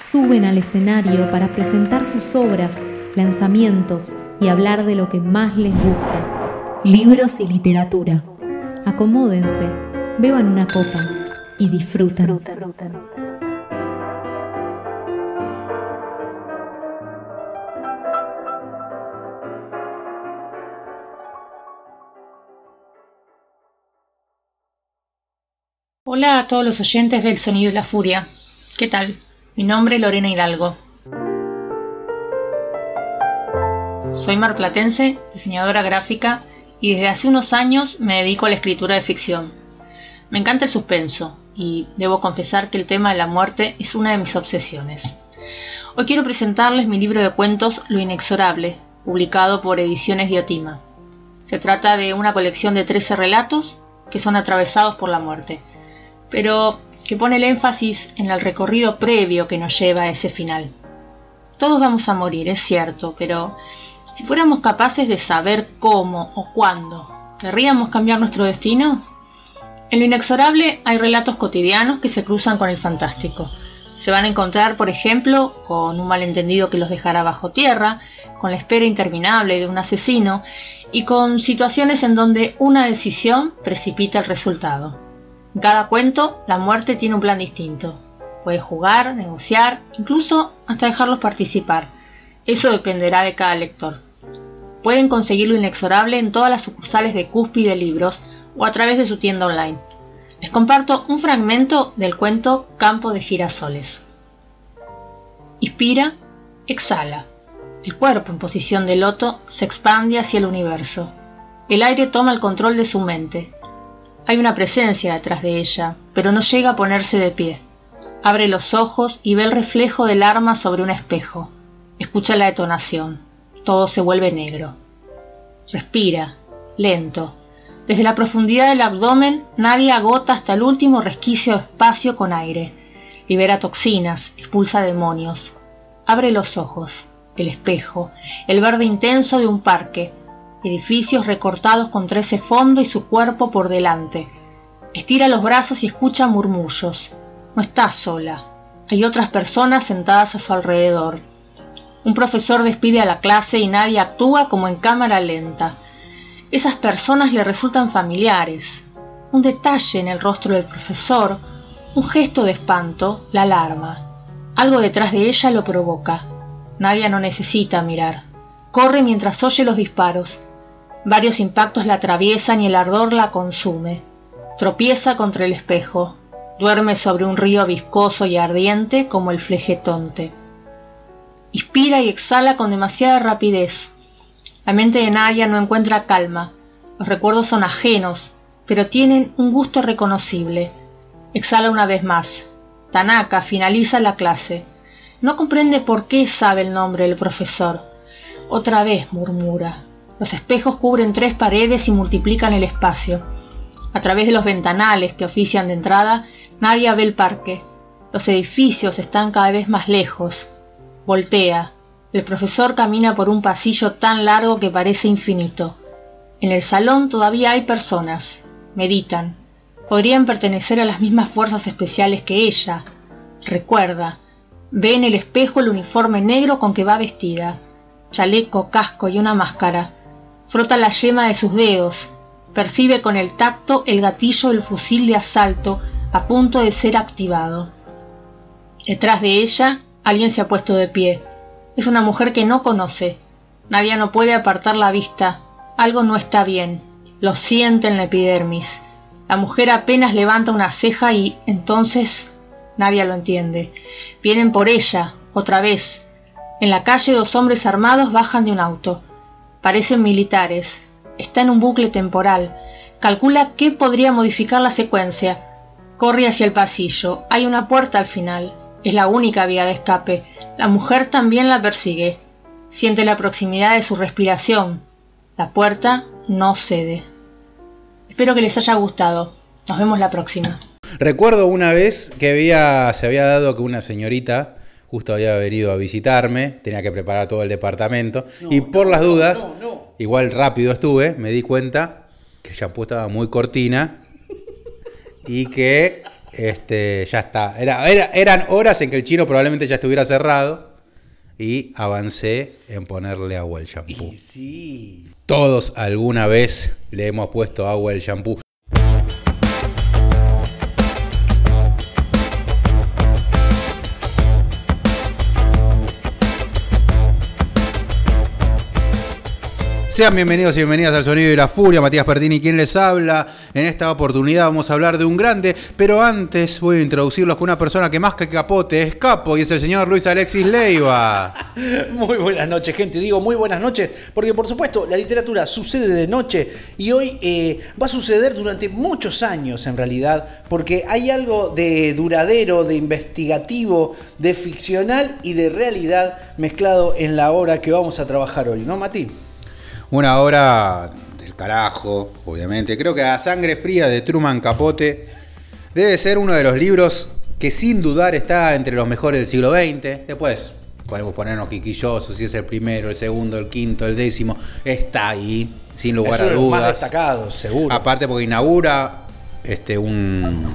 suben al escenario para presentar sus obras, lanzamientos y hablar de lo que más les gusta. Libros y literatura. Acomódense, beban una copa y disfruten. Hola a todos los oyentes del Sonido y la Furia. ¿Qué tal? Mi nombre es Lorena Hidalgo. Soy marplatense, diseñadora gráfica y desde hace unos años me dedico a la escritura de ficción. Me encanta el suspenso y debo confesar que el tema de la muerte es una de mis obsesiones. Hoy quiero presentarles mi libro de cuentos Lo Inexorable, publicado por Ediciones Diotima. Se trata de una colección de 13 relatos que son atravesados por la muerte pero que pone el énfasis en el recorrido previo que nos lleva a ese final. Todos vamos a morir, es cierto, pero si fuéramos capaces de saber cómo o cuándo, ¿querríamos cambiar nuestro destino? En lo inexorable hay relatos cotidianos que se cruzan con el fantástico. Se van a encontrar, por ejemplo, con un malentendido que los dejará bajo tierra, con la espera interminable de un asesino y con situaciones en donde una decisión precipita el resultado. En cada cuento, la muerte tiene un plan distinto. Puede jugar, negociar, incluso hasta dejarlos participar. Eso dependerá de cada lector. Pueden conseguir lo inexorable en todas las sucursales de Cúspide Libros o a través de su tienda online. Les comparto un fragmento del cuento Campo de Girasoles. Inspira, exhala. El cuerpo en posición de loto se expande hacia el universo. El aire toma el control de su mente. Hay una presencia detrás de ella, pero no llega a ponerse de pie. Abre los ojos y ve el reflejo del arma sobre un espejo. Escucha la detonación. Todo se vuelve negro. Respira, lento. Desde la profundidad del abdomen, nadie agota hasta el último resquicio de espacio con aire. Libera toxinas, expulsa demonios. Abre los ojos, el espejo, el verde intenso de un parque, edificios recortados contra ese fondo y su cuerpo por delante. Estira los brazos y escucha murmullos. No está sola. Hay otras personas sentadas a su alrededor. Un profesor despide a la clase y nadie actúa como en cámara lenta. Esas personas le resultan familiares. Un detalle en el rostro del profesor, un gesto de espanto, la alarma. Algo detrás de ella lo provoca. Nadie no necesita mirar. Corre mientras oye los disparos. Varios impactos la atraviesan y el ardor la consume. Tropieza contra el espejo. Duerme sobre un río viscoso y ardiente como el flejetonte. Inspira y exhala con demasiada rapidez. La mente de Naya no encuentra calma. Los recuerdos son ajenos, pero tienen un gusto reconocible. Exhala una vez más. Tanaka finaliza la clase. No comprende por qué sabe el nombre del profesor. Otra vez murmura. Los espejos cubren tres paredes y multiplican el espacio. A través de los ventanales que ofician de entrada, nadie ve el parque. Los edificios están cada vez más lejos. Voltea. El profesor camina por un pasillo tan largo que parece infinito. En el salón todavía hay personas. Meditan. Podrían pertenecer a las mismas fuerzas especiales que ella. Recuerda. Ve en el espejo el uniforme negro con que va vestida. Chaleco, casco y una máscara. Frota la yema de sus dedos. Percibe con el tacto el gatillo del fusil de asalto a punto de ser activado. Detrás de ella, alguien se ha puesto de pie. Es una mujer que no conoce. Nadie no puede apartar la vista. Algo no está bien. Lo siente en la epidermis. La mujer apenas levanta una ceja y entonces nadie lo entiende. Vienen por ella, otra vez. En la calle dos hombres armados bajan de un auto. Parecen militares. Está en un bucle temporal. Calcula qué podría modificar la secuencia. Corre hacia el pasillo. Hay una puerta al final. Es la única vía de escape. La mujer también la persigue. Siente la proximidad de su respiración. La puerta no cede. Espero que les haya gustado. Nos vemos la próxima. Recuerdo una vez que había, se había dado que una señorita justo había venido a visitarme, tenía que preparar todo el departamento y por las dudas, igual rápido estuve, me di cuenta que el shampoo estaba muy cortina y que este, ya está. Era, eran horas en que el chino probablemente ya estuviera cerrado y avancé en ponerle agua al shampoo. sí. Todos alguna vez le hemos puesto agua al shampoo. Sean bienvenidos y bienvenidas al Sonido y la Furia, Matías Pertini quien les habla. En esta oportunidad vamos a hablar de un grande, pero antes voy a introducirlos con una persona que más que capote es capo y es el señor Luis Alexis Leiva. Muy buenas noches, gente. Digo muy buenas noches porque por supuesto la literatura sucede de noche y hoy eh, va a suceder durante muchos años en realidad porque hay algo de duradero, de investigativo, de ficcional y de realidad mezclado en la obra que vamos a trabajar hoy, ¿no, Mati? Una obra del carajo, obviamente. Creo que A Sangre Fría de Truman Capote debe ser uno de los libros que sin dudar está entre los mejores del siglo XX. Después podemos ponernos quiquillosos si es el primero, el segundo, el quinto, el décimo. Está ahí, sin lugar a dudas. más destacados, seguro. Aparte porque inaugura este, un,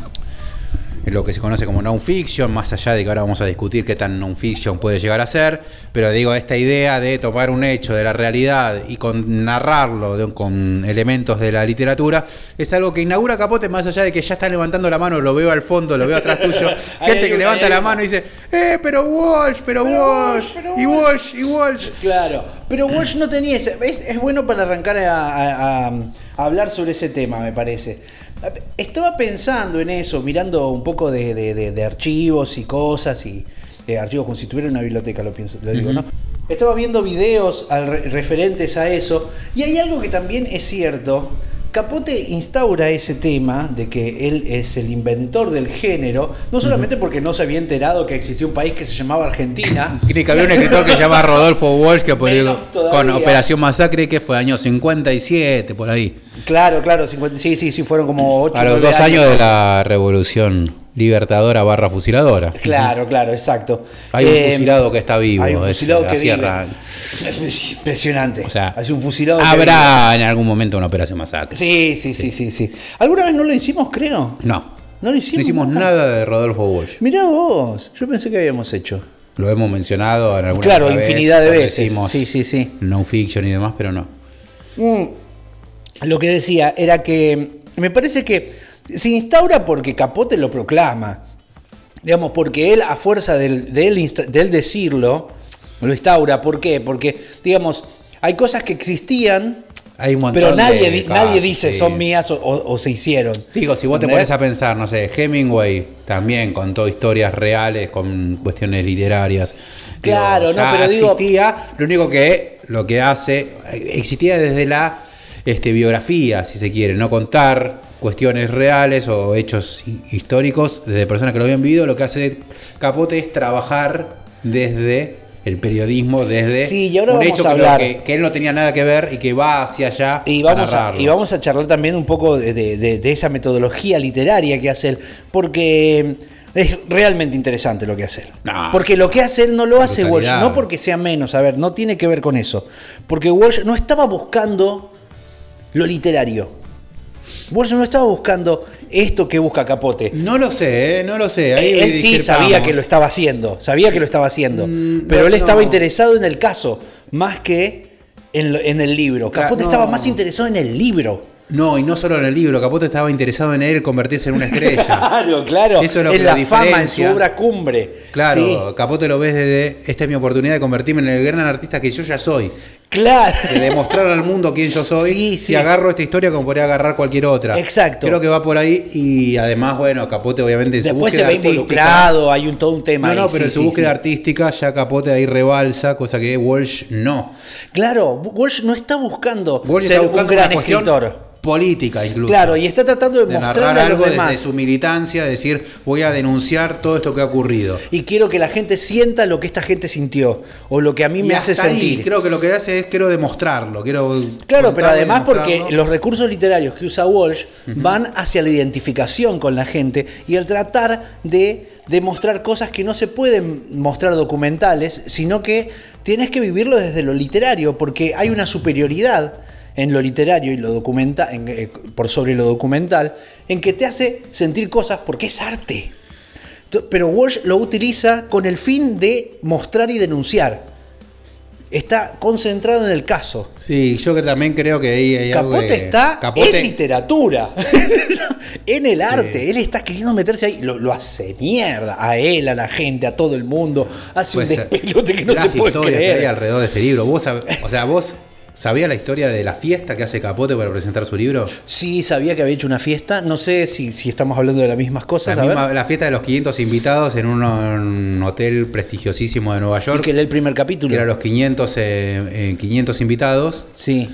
lo que se conoce como non-fiction, más allá de que ahora vamos a discutir qué tan non-fiction puede llegar a ser, pero digo, esta idea de tomar un hecho de la realidad y con narrarlo con elementos de la literatura, es algo que inaugura Capote, más allá de que ya está levantando la mano, lo veo al fondo, lo veo atrás tuyo, gente que levanta la mano y dice, eh, pero Walsh, pero, Walsh, y Walsh, y Walsh. Claro, pero Walsh no tenía ese, es, bueno para arrancar a hablar sobre ese tema, me parece. Estaba pensando en eso, mirando un poco de, archivos y cosas, y eh, archivos como si tuviera una biblioteca, lo pienso, lo digo, ¿no? Estaba viendo videos referentes a eso, y hay algo que también es cierto. Capote instaura ese tema de que él es el inventor del género, no solamente porque no se había enterado que existía un país que se llamaba Argentina. que había un escritor que se llama Rodolfo Walsh que con Operación Masacre que fue año 57, por ahí. Claro, claro, sí, sí, sí, fueron como ocho. A los dos años, de la Revolución Libertadora barra fusiladora. Claro, claro, exacto. Hay un eh, fusilado que está vivo. Hay un fusilado que vive. Impresionante. O sea, hay un fusilado habrá en algún momento una operación masacre. Sí, sí, sí, sí, sí. ¿Alguna vez no lo hicimos, creo? No. No lo hicimos. No hicimos nada de Rodolfo Walsh. Mirá vos, yo pensé que habíamos hecho. Lo hemos mencionado en alguna Claro, infinidad de veces. Sí, sí, sí. No fiction y demás, pero no. Mm lo que decía era que me parece que se instaura porque Capote lo proclama. Digamos, porque él, a fuerza de, él, decirlo, lo instaura. ¿Por qué? Porque, digamos, hay cosas que existían, pero nadie, nadie dice son mías o, se hicieron. Digo, si vos te pones a pensar, no sé, Hemingway también contó historias reales con cuestiones literarias. Claro, no, pero digo. Existía, lo único que lo que hace, existía desde la este, biografía, si se quiere, no contar cuestiones reales o hechos históricos de personas que lo habían vivido, lo que hace Capote es trabajar desde el periodismo, desde un hecho que, él no tenía nada que ver y que va hacia allá. Y vamos, a, y vamos a charlar también un poco de, esa metodología literaria que hace él, porque es realmente interesante lo que hace él. porque lo que hace él no lo hace Walsh, no porque sea menos, a ver, no tiene que ver con eso. Porque Walsh no estaba buscando lo literario. Walsh no estaba buscando esto que busca Capote. No lo sé, ¿eh? no lo sé. él sí sabía que lo estaba haciendo, sabía que lo estaba haciendo, mm, pero él estaba interesado en el caso más que en, el libro. Capote estaba más interesado en el libro. No, y no solo en el libro, Capote estaba interesado en él convertirse en una estrella. claro, claro. Eso es lo la, fama, en su obra cumbre. Claro, Capote lo ves desde esta es mi oportunidad de convertirme en el gran artista que yo ya soy. Claro. De demostrar al mundo quién yo soy. Si agarro esta historia como podría agarrar cualquier otra. Exacto. Creo que va por ahí y además, bueno, Capote obviamente en Después se ve involucrado, hay un, todo un tema. No, no, pero en su búsqueda artística ya Capote ahí rebalsa, cosa que Walsh no. Claro, Walsh no está buscando Walsh ser está buscando un gran escritor política incluso. Claro, y está tratando de, de mostrarle narrar a los algo de, demás. de su militancia, decir, voy a denunciar todo esto que ha ocurrido. Y quiero que la gente sienta lo que esta gente sintió o lo que a mí Y me hace ahí, sentir. creo que lo que hace es quiero demostrarlo, quiero Claro, pero además porque los recursos literarios que usa Walsh van hacia la identificación con la gente y el tratar de demostrar cosas que no se pueden mostrar documentales, sino que tienes que vivirlo desde lo literario, porque hay una superioridad en lo literario y lo documenta, en- eh, por sobre lo documental, en que te hace sentir cosas porque es arte. Pero Walsh lo utiliza con el fin de mostrar y denunciar. Está concentrado en el caso. Sí, yo que también creo que ahí hay algo Capote que- está Capote- en literatura, en el arte. Él está queriendo meterse ahí. Lo, lo hace mierda a él, a la gente, a todo el mundo. Hace un despelote que no se puede historias que hay creer. alrededor de este libro. Vos o sea, vos sabías la historia de la fiesta que hace Capote para presentar su libro. Sí, sabía que había hecho una fiesta. No sé si, si estamos hablando de las mismas cosas. La, a ver. misma- la fiesta de los 500 invitados en un, un hotel prestigiosísimo de Nueva Y York. que lee el primer capítulo. que eran los 500, eh, eh, 500 invitados Sí.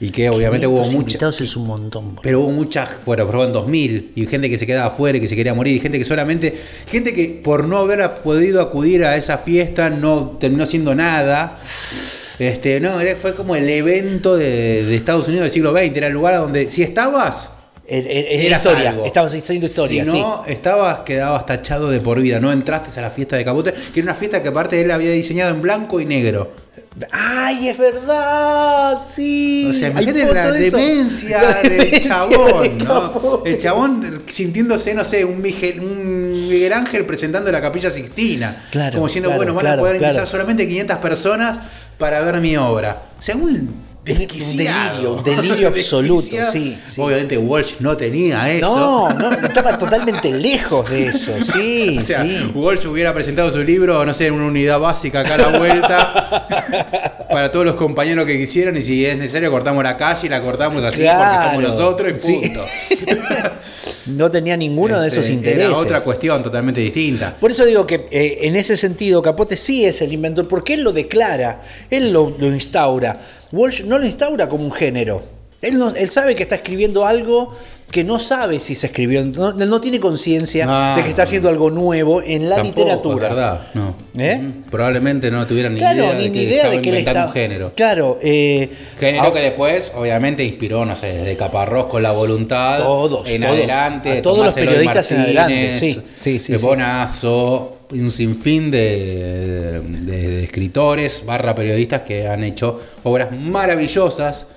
y que obviamente hubo 500 mucha invitados es un montón. pero hubo muchas, bueno, fueron 2000 y gente que se quedaba afuera y que se quería morir y gente que solamente gente que por no haber podido acudir a esa fiesta no terminó siendo nada. Este, no, era- fue como el evento de, de Estados Unidos del siglo XX, era el lugar donde si estabas Er- er- Era historia. algo. Estabas haciendo historia, Si sí. no, estabas, quedabas tachado de por vida. No entraste a la fiesta de Capote, que era una fiesta que aparte él había diseñado en blanco y negro. ¡Ay, es verdad! Sí. O sea, imagínate la de demencia del chabón, de ¿no? El chabón sintiéndose, no sé, un Miguel, un Miguel Ángel presentando la capilla Sixtina. Claro, Como diciendo, claro, bueno, van claro, a poder ingresar solamente 500 personas para ver mi obra. O sea, un desquiciado. Un delirio, un delirio absoluto, sí, sí. Obviamente Walsh no tenía eso. No, no, estaba totalmente lejos de eso, sí, O sea, sí. Walsh hubiera presentado su libro, no sé, en una unidad básica acá a la vuelta, para todos los compañeros que quisieran, y si es necesario cortamos la calle y la cortamos así porque somos nosotros y sí. punto. No tenía ninguno de esos Este, intereses. Era otra cuestión totalmente distinta. Por eso digo que eh, en ese sentido Capote sí es el inventor, porque él lo declara, él lo, lo instaura. Walsh no lo instaura como un género. Él, no, él sabe que está escribiendo algo que no sabe si se escribió, no, él no tiene conciencia No. de que está haciendo algo nuevo en la Tampoco, literatura. es verdad, no. ¿Eh? Probablemente no tuvieran ni Claro, idea ni, de ni que idea estaba de que él inventando está. un género. Claro, eh, Género que después, obviamente, inspiró, no sé, desde Caparrós con la voluntad. Todos, en todos. adelante. A todos los Tomás Eloy periodistas en adelante, Martínez, sí, sí, sí, de sí. Bonazo, un sinfín de, de- de escritores, barra periodistas que han hecho obras maravillosas.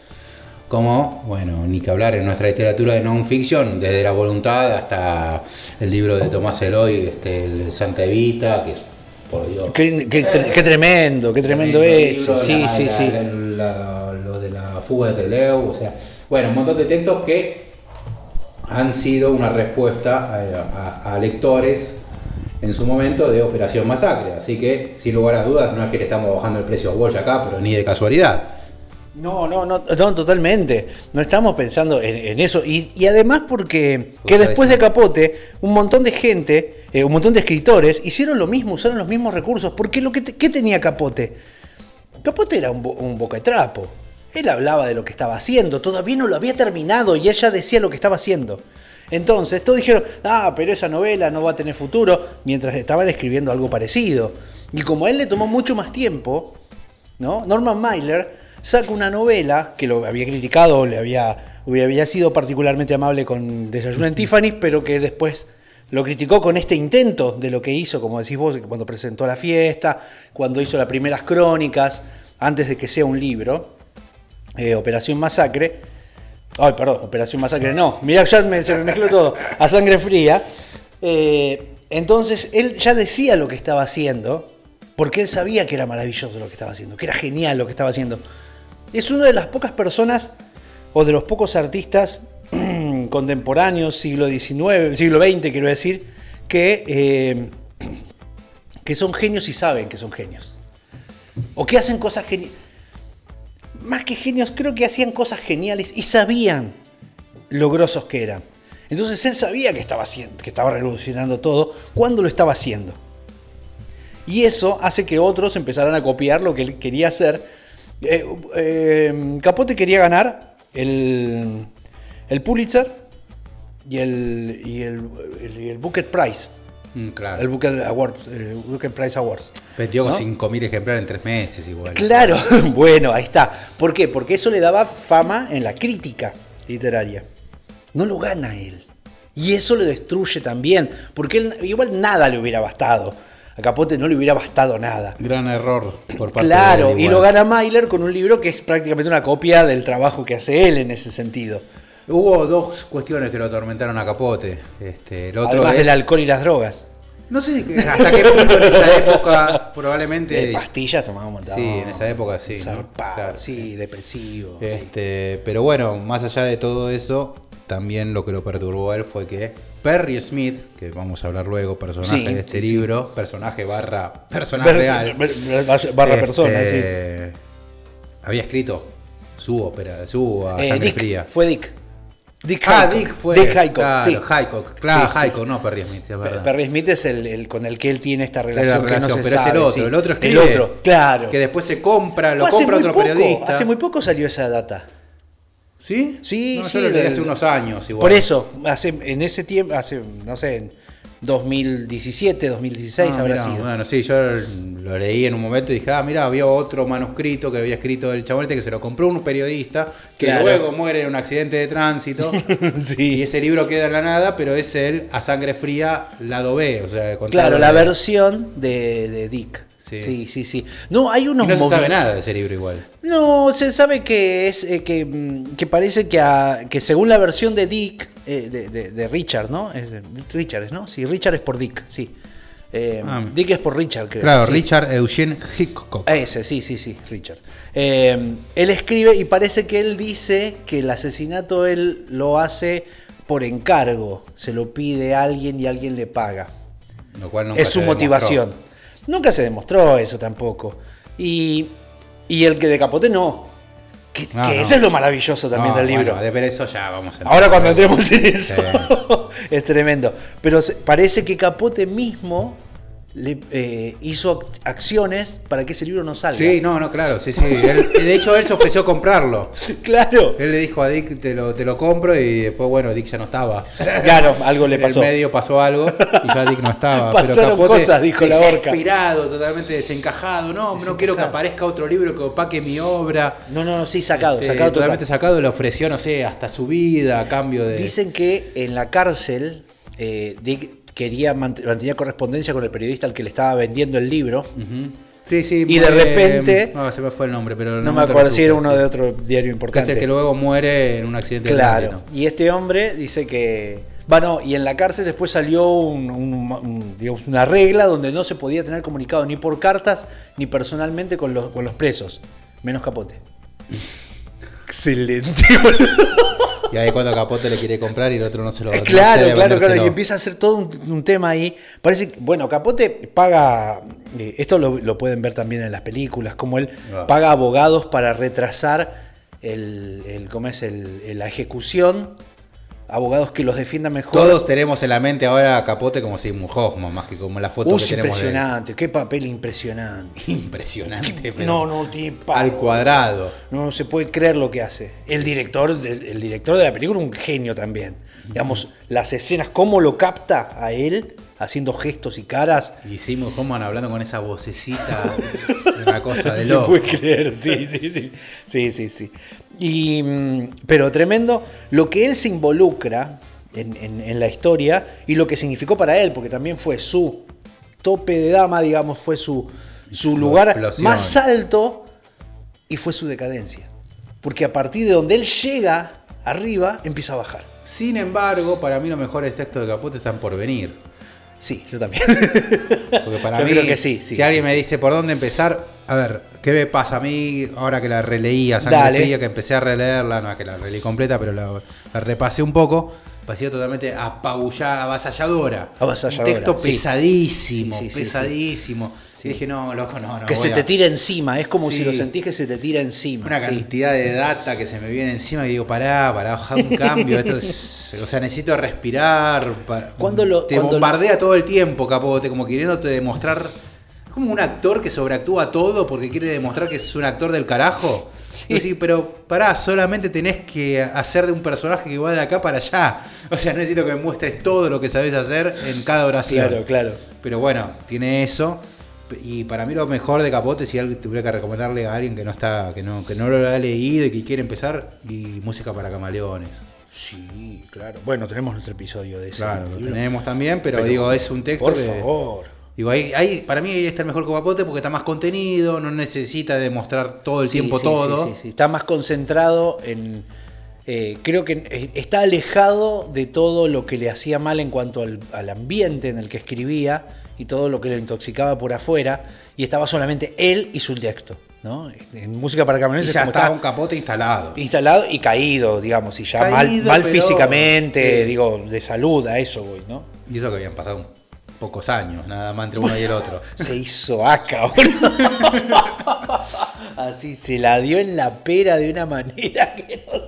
Como, bueno, ni que hablar en nuestra literatura de non-fiction, desde la voluntad hasta el libro de Tomás Eloy, este, el Santa Evita, que es, por Dios. qué, qué tre- qué tremendo, qué tremendo eso. libro, Sí, la- sí, la- sí. la- lo de la fuga de Trelew, o sea, bueno, un montón de textos que han sido una respuesta a, a- a lectores en su momento de Operación Masacre. Así que, sin lugar a dudas, no es que le estamos bajando el precio a Walsh acá, pero ni de casualidad. No, no, no, no, totalmente. No estamos pensando en, en eso. Y, y además porque que después de. Capote, un montón de gente, eh, un montón de escritores hicieron lo mismo, usaron los mismos recursos. Porque lo que te- ¿qué tenía Capote? Capote era un, bo- un bocatrapo. Él hablaba de lo que estaba haciendo, todavía no lo había terminado y ella decía lo que estaba haciendo. Entonces, todos dijeron, ah, pero esa novela no va a tener futuro, mientras estaban escribiendo algo parecido. Y como a él le tomó mucho más tiempo, ¿no? Norman Mailer saca una novela que lo había criticado, le había, había sido particularmente amable con Desayuno en Tiffany, pero que después lo criticó con este intento de lo que hizo, como decís vos, cuando presentó la fiesta, cuando hizo las primeras crónicas, antes de que sea un libro, eh, Operación Masacre. Ay, perdón, Operación Masacre, no. Mirá, ya me- se me mezcló todo. A sangre fría. Eh, entonces, él ya decía lo que estaba haciendo, porque él sabía que era maravilloso lo que estaba haciendo, que era genial lo que estaba haciendo. Es una de las pocas personas, o de los pocos artistas contemporáneos, siglo XIX, siglo XX, quiero decir, que, eh, que son genios y saben que son genios. O que hacen cosas geniales. Más que genios, creo que hacían cosas geniales y sabían lo grosos que eran. Entonces él sabía que estaba haciendo, que estaba revolucionando todo cuando lo estaba haciendo. Y eso hace que otros empezaran a copiar lo que él quería hacer. Eh, eh, Capote quería ganar el, el Pulitzer y el, y el, el- Booker Prize. Mm, claro. El Booker, Awards, el Booker Prize Awards. Vendió con ¿no? 5.000 ejemplares en tres meses igual. Claro, bueno, ahí está. ¿Por qué? Porque eso le daba fama en la crítica literaria. No lo gana él. Y eso lo destruye también. Porque él, igual nada le hubiera bastado. A Capote no le hubiera bastado nada. Gran error por parte Claro, de él y lo gana Myler con un libro que es prácticamente una copia del trabajo que hace él en ese sentido. Hubo dos cuestiones que lo atormentaron a Capote. Este, el otro Además es- del alcohol y las drogas. No sé que- hasta qué punto en esa época probablemente. De pastillas tomaba un montón. Sí, en esa época sí, ¿no? Zarpado, Claro, sí, depresivo. sí. Este, pero bueno, más allá de todo eso, también lo que lo perturbó a él fue que Perry Smith, que vamos a hablar luego, personaje Sí, de este sí, sí. libro, personaje barra personaje real, barra este, persona, sí. había escrito su ópera, su A Eh, Sangre Dick, Fría. Fue Dick. Dick Ah. Dick fue. Dick Hycock, claro, sí. Claro, Sí, no Perry Smith, es verdad. Perry Smith es el, el con el que él tiene esta relación, la que no relación, se pero es el otro, sí. el otro El escribe, otro, claro. Que después se compra, lo Fue compra otro poco, periodista. Hace muy poco salió esa data. ¿Sí? Sí, No, sí. Yo lo leí del- hace unos años igual. Por eso, hace, en ese tiempo, hace, no sé, en 2017, 2016 Ah, habrá sido. Bueno, sí, yo lo leí en un momento y dije, ah, mira, había otro manuscrito que había escrito el chabonete que se lo compró un periodista, que Claro. luego muere en un accidente de tránsito. Y ese libro queda en la nada, pero es el A Sangre Fría, lado B. O sea, Claro, la versión de, de Dick. Sí. Sí. sí, sí, No, hay Y unos no se sabe nada de ese libro igual. No, se sabe que es eh, que, mm, que parece que, a- que según la versión de Dick, eh, de, de- de Richard, ¿no? Es de- Richard, ¿no? Sí, Richard es por Dick, sí. Eh, Ah. Dick es por Richard, creo. Claro, sí. Richard Eugene Hickok. Ese, sí, sí, sí, Richard. Eh, él escribe y parece que él dice que el asesinato él lo hace por encargo, se lo pide a alguien y alguien le paga. Lo cual nunca es su motivación. demostró. Nunca se demostró eso tampoco. Y, y el que de capote no. Que, No, que no. eso es lo maravilloso también No, del libro. bueno, de ver eso ya vamos a Ahora cuando entremos en eso, Sí. es tremendo. Pero parece que Capote mismo le, eh, hizo ac- acciones para que ese libro no salga. Sí, no, no, claro, sí, sí. Él- de hecho, él se ofreció comprarlo. Claro. Él le dijo a Dick, te lo, te lo compro, y después, bueno, Dick ya no estaba. Claro, algo le En pasó. el medio pasó algo y ya Dick no estaba. Pasaron pero Capote, cosas, dijo la orca. Desesperado, totalmente desencajado. No, no quiero que aparezca otro libro que opaque mi obra. No, no, no, sí, sacado, Este, sacado total. totalmente sacado, le ofreció, no sé, hasta su vida a cambio de. Dicen que en la cárcel eh, Dick quería mant- mantenía correspondencia con el periodista al que le estaba vendiendo el libro. Ujú. Sí, sí. Y de repente- No, se me fue el nombre, pero. No, me te acuerdo si era uno sí. de otro diario Que es importante. el que luego muere en un accidente de Claro. tránsito. Y este hombre dice que. Bueno, y en la cárcel después salió un- un- un- digamos, una regla donde no se podía tener comunicado ni por cartas ni personalmente con los, con los presos, menos capote. Excelente, boludo. Y ahí cuando Capote le quiere comprar y el otro no se lo Eh, no claro, a claro, claro. Y empieza a hacer todo un, un tema ahí. Parece que, bueno, Capote paga. eh, esto lo, lo pueden ver también en las películas, como él Ah. paga abogados para retrasar el, el- ¿cómo es? El- la ejecución. Abogados que los defiendan mejor. Todos tenemos en la mente ahora a Capote como Sigmund Hoffman, más que como la foto Uy, que tenemos de impresionante, qué papel impresionante. Impresionante, pero No, no, tipo, al cuadrado. No se puede creer lo que hace. El director, el director de la película, un genio también. Digamos, las escenas, cómo lo capta a él, haciendo gestos y caras. Y Sigmund Hoffman hablando con esa vocecita, es una cosa de se loco. puede creer, sí, sí, sí. Sí, sí, sí. Y, mm, pero tremendo lo que él se involucra en, en- en la historia y lo que significó para él, porque también fue su tope de dama, digamos, fue su, su Su lugar explosión. más alto y fue su decadencia. Porque a partir de donde él llega arriba, empieza a bajar. Sin embargo, para mí los mejores textos de Capote están por venir. Sí, yo también. Porque para Yo mí, creo que sí, sí, si alguien me dice por dónde empezar, a ver, ¿qué me pasa a mí ahora que la releía, Sangre Dale. Fría, que empecé a releerla, no que la releí completa, pero la, la repasé un poco, pareció totalmente apabullada, avasalladora. Avasalladora, Un texto sí. pesadísimo, Sí, pesadísimo. Sí. Y dije, no, loco, no, no. que se a- te tira encima, es como si lo sentís que se te tira encima. Una cantidad de data que se me viene encima y digo, pará, pará, bajar un cambio. Esto es- o sea, necesito respirar. pa- Cuando lo- te cuando lo- bombardea todo el tiempo, Capote, como queriéndote demostrar. Como un actor que sobreactúa todo porque quiere demostrar que es un actor del carajo. Sí. pero pará, solamente tenés que hacer de un personaje que va de acá para allá. O sea, necesito que me muestres todo lo que sabes hacer en cada oración. Claro, claro. Pero bueno, tiene eso. Y para mí lo mejor de Capote, si alguien tuviera que recomendarle a alguien que no está, que no, que no lo ha leído y que quiere empezar, y música para camaleones. Sí, claro. Bueno, tenemos nuestro episodio de ese. Claro, lo tenemos también, pero, digo, es un texto Por que- favor. Digo, ahí, ahí para mí ahí está el mejor que Capote porque está más contenido, no necesita demostrar todo el Sí, tiempo sí, todo. sí, sí, sí. Está más concentrado en. eh, creo que eh, está alejado de todo lo que le hacía mal en cuanto al, al ambiente en el que escribía y todo lo que lo intoxicaba por afuera. Y estaba solamente él y su texto. ¿no? En música para camioneros ya es como está está un capote instalado. instalado y caído, digamos, y ya mal, Caído, mal físicamente, digo, de salud, a eso voy, ¿no? Y eso que habían pasado pocos años, nada más entre uno y el otro. Se hizo acá. Así se la dio en la pera de una manera que no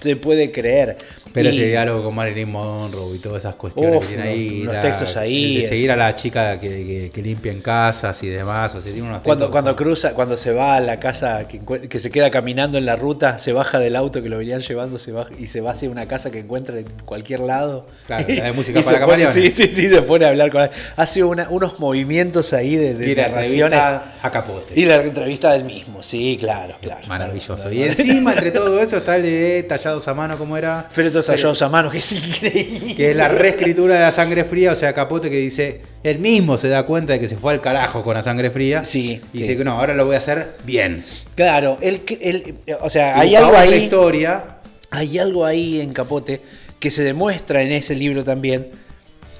se puede creer. Pero Y- ese diálogo con Marilyn Monroe y todas esas cuestiones Uf, que tiene ahí. unos textos ahí. De seguir a la chica que, que, que limpia en casas y demás. O sea, tiene unos Cuando, cuando cruza, cuando se va a la casa que, que se queda caminando en la ruta, se baja del auto que lo venían llevando se baja, y se va hacia una casa que encuentra en cualquier lado. Claro, la de música Y para camaleones. Sí, sí, sí, se pone a hablar con él. Hace una- unos movimientos ahí de, de Y la revista a Capote. Y la entrevista del mismo, sí, claro, claro. Maravilloso. Claro, Y encima, entre todo eso, está el de tallados a mano, como era. A mano, que es increíble. Que es la reescritura de la sangre fría, o sea, Capote que dice, él mismo se da cuenta de que se fue al carajo con la sangre fría. Sí, Y sí. dice que no, ahora lo voy a hacer bien. Claro, él, él- o sea, Y hay algo ahora la ahí. historia. Hay algo ahí en Capote que se demuestra en ese libro también,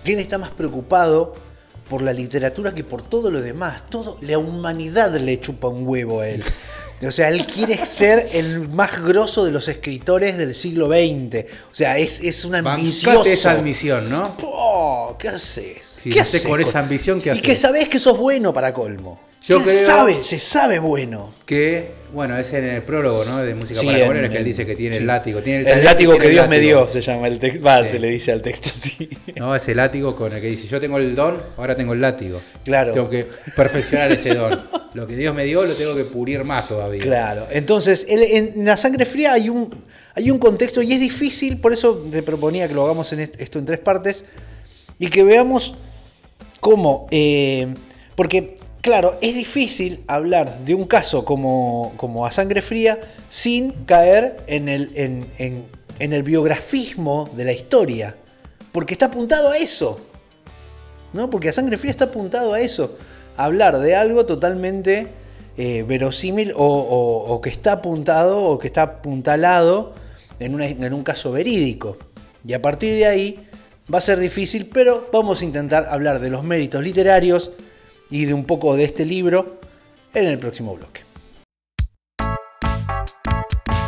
que él está más preocupado por la literatura que por todo lo demás. Todo, la humanidad le chupa un huevo a él. O sea, él quiere ser el más grosso de los escritores del siglo XX. O sea, es, es un ambicioso. Esa ambición, ¿no? ¿Qué haces? Sí, ¿Qué haces con esa ambición, ¿qué Y haces? que sabés que sos bueno para colmo. Yo Él creo- sabe, se sabe bueno. Que, bueno, es en el prólogo, ¿no? De música Sí, para en- camaleones que él dice que tiene sí. el látigo. Tiene el, látigo que Dios me dio se llama el texto. Va, Sí. se le dice al texto, sí. No, ese látigo con el que dice, yo tengo el don, ahora tengo el látigo. Claro. Tengo que perfeccionar ese don. Lo que Dios me dio lo tengo que pulir más todavía. Claro, entonces él- en la sangre fría hay un, hay un contexto y es difícil, por eso te proponía que lo hagamos en esto en tres partes y que veamos cómo, eh, porque claro, es difícil hablar de un caso como, como a sangre fría sin caer en el, en, en- el biografismo de la historia, porque está apuntado a eso. ¿no? Porque a sangre fría está apuntado a eso, hablar de algo totalmente eh, verosímil o, o- o que está apuntado o que está apuntalado en, una- en un caso verídico. Y a partir de ahí va a ser difícil, pero vamos a intentar hablar de los méritos literarios y de un poco de este libro en el próximo bloque.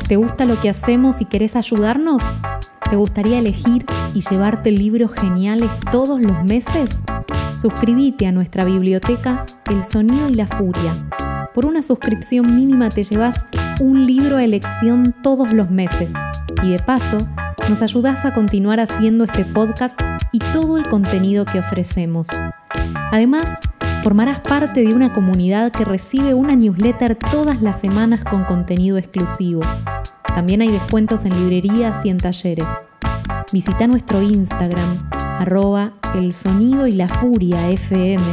¿Te gusta lo que hacemos y querés ayudarnos? ¿Te gustaría elegir y llevarte libros geniales todos los meses? Suscríbete a nuestra biblioteca El Sonido y la Furia. Por una suscripción mínima te llevas un libro a elección todos los meses. Y de paso, nos ayudás a continuar haciendo este podcast y todo el contenido que ofrecemos. Además, formarás parte de una comunidad que recibe una newsletter todas las semanas con contenido exclusivo. También hay descuentos en librerías y en talleres. Visita nuestro Instagram, arroba el sonido y la furia FM,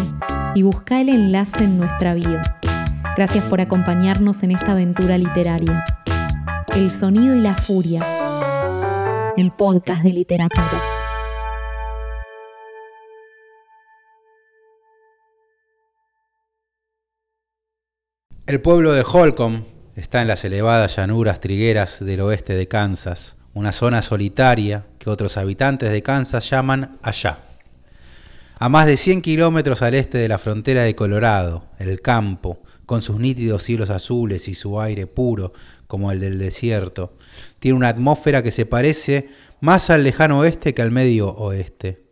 y busca el enlace en nuestra bio. Gracias por acompañarnos en esta aventura literaria. El sonido y la furia, el podcast de literatura. El pueblo de Holcomb está en las elevadas llanuras trigueras del oeste de Kansas, una zona solitaria que otros habitantes de Kansas llaman allá. A más de 100 kilómetros al este de la frontera de Colorado, el campo, con sus nítidos cielos azules y su aire puro como el del desierto, tiene una atmósfera que se parece más al lejano oeste que al medio oeste.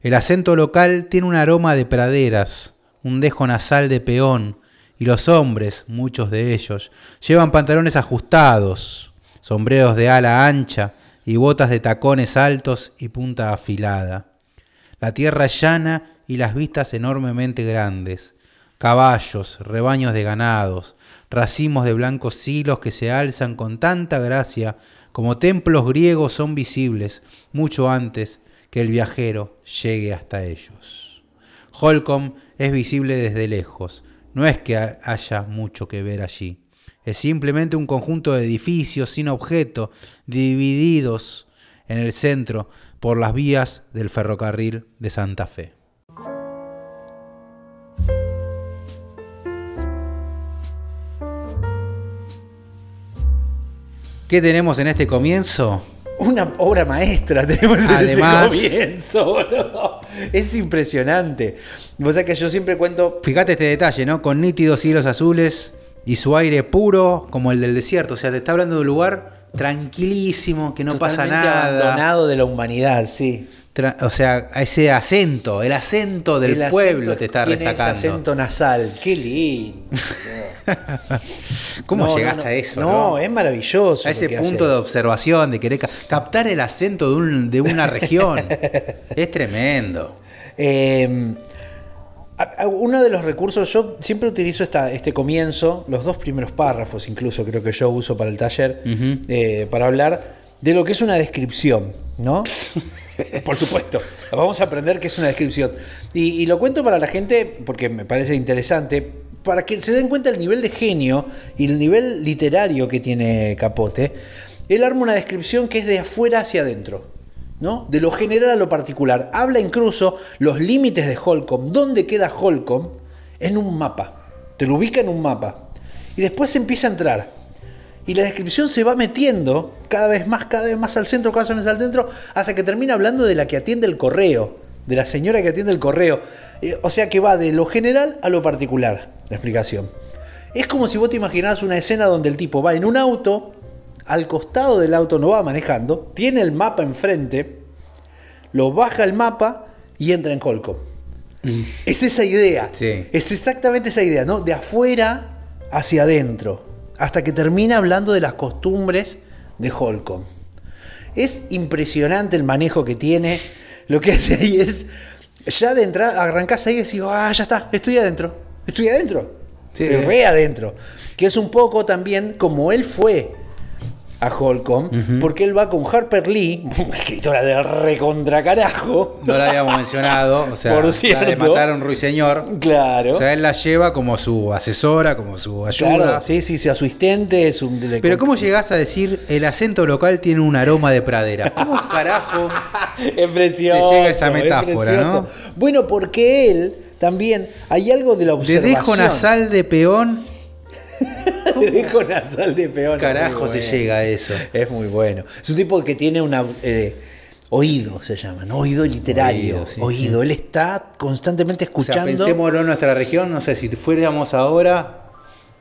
El acento local tiene un aroma de praderas, un dejo nasal de peón, y los hombres, muchos de ellos, llevan pantalones ajustados, sombreros de ala ancha y botas de tacones altos y punta afilada. La tierra llana y las vistas enormemente grandes. caballos, rebaños de ganados, racimos de blancos hilos que se alzan con tanta gracia como templos griegos son visibles mucho antes que el viajero llegue hasta ellos. Holcomb es visible desde lejos, no es que haya mucho que ver allí, es simplemente un conjunto de edificios sin objeto, divididos en el centro por las vías del ferrocarril de Santa Fe. ¿Qué tenemos en este comienzo? Una obra maestra tenemos Además- en ese comienzo, boludo. Es impresionante. Vos sabés que yo siempre cuento. Fíjate este detalle, ¿no? Con nítidos cielos azules y su aire puro como el del desierto. O sea, te está hablando de un lugar tranquilísimo, que no pasa nada. abandonado de la humanidad, sí. O sea, ese acento, el acento del El acento pueblo te está tiene ese destacando. acento nasal. Qué lindo. ¿Cómo No, llegás no, no. a eso? No, es maravilloso. A ese punto hace. de observación, de querer ca- captar el acento de, un- de una región. es tremendo. Eh, a- uno de los recursos, yo siempre utilizo esta, este comienzo, los dos primeros párrafos incluso creo que yo uso para el taller, eh, para hablar de lo que es una descripción, ¿no? Por supuesto, vamos a aprender qué es una descripción. Y, y lo cuento para la gente porque me parece interesante, para que se den cuenta el nivel de genio y el nivel literario que tiene Capote. Él arma una descripción que es de afuera hacia adentro. ¿no? De lo general a lo particular. Habla incluso los límites de Holcomb, dónde queda Holcomb en un mapa. Te lo ubica en un mapa. Y después empieza a entrar. Y la descripción se va metiendo cada vez más, cada vez más al centro, cada vez más al centro, hasta que termina hablando de la que atiende el correo, de la señora que atiende el correo. Eh, o sea que va de lo general a lo particular, la explicación. Es como si vos te imaginaras una escena donde el tipo va en un auto, al costado del auto no va manejando, tiene el mapa enfrente, lo baja el mapa y entra en Holcomb. Es esa idea. Sí. Es exactamente esa idea, ¿no? De afuera hacia adentro. Hasta que termina hablando de las costumbres de Holcomb. Es impresionante el manejo que tiene. Lo que hace ahí es. Ya de entrada, arrancás ahí y decís, ah, ya está, estoy adentro. Estoy adentro. Sí. Re adentro. Que es un poco también como él fue a Holcomb, porque él va con Harper Lee, una escritora del recontra carajo. No la habíamos mencionado. O sea, Por la de cierto. matar a un ruiseñor. Claro. O sea, él la lleva como su asesora, como su ayuda. Claro, sí, sí, su asistente, es un Pero ¿cómo llegás a decir el acento local tiene un aroma de pradera? ¿Cómo carajo? Es precioso. Se llega a esa es metáfora. ¿no? Bueno, porque él también hay algo de la observación. dejo nasal de peón, De dejo nasal de peón. carajo se llega a eso. Es muy bueno. Es un tipo que tiene una eh, oído, se llama, ¿no? Oído literario. Oído, sí, oído. Él está constantemente O sea, escuchando. pensémoslo en nuestra región, no sé, si fuéramos ahora,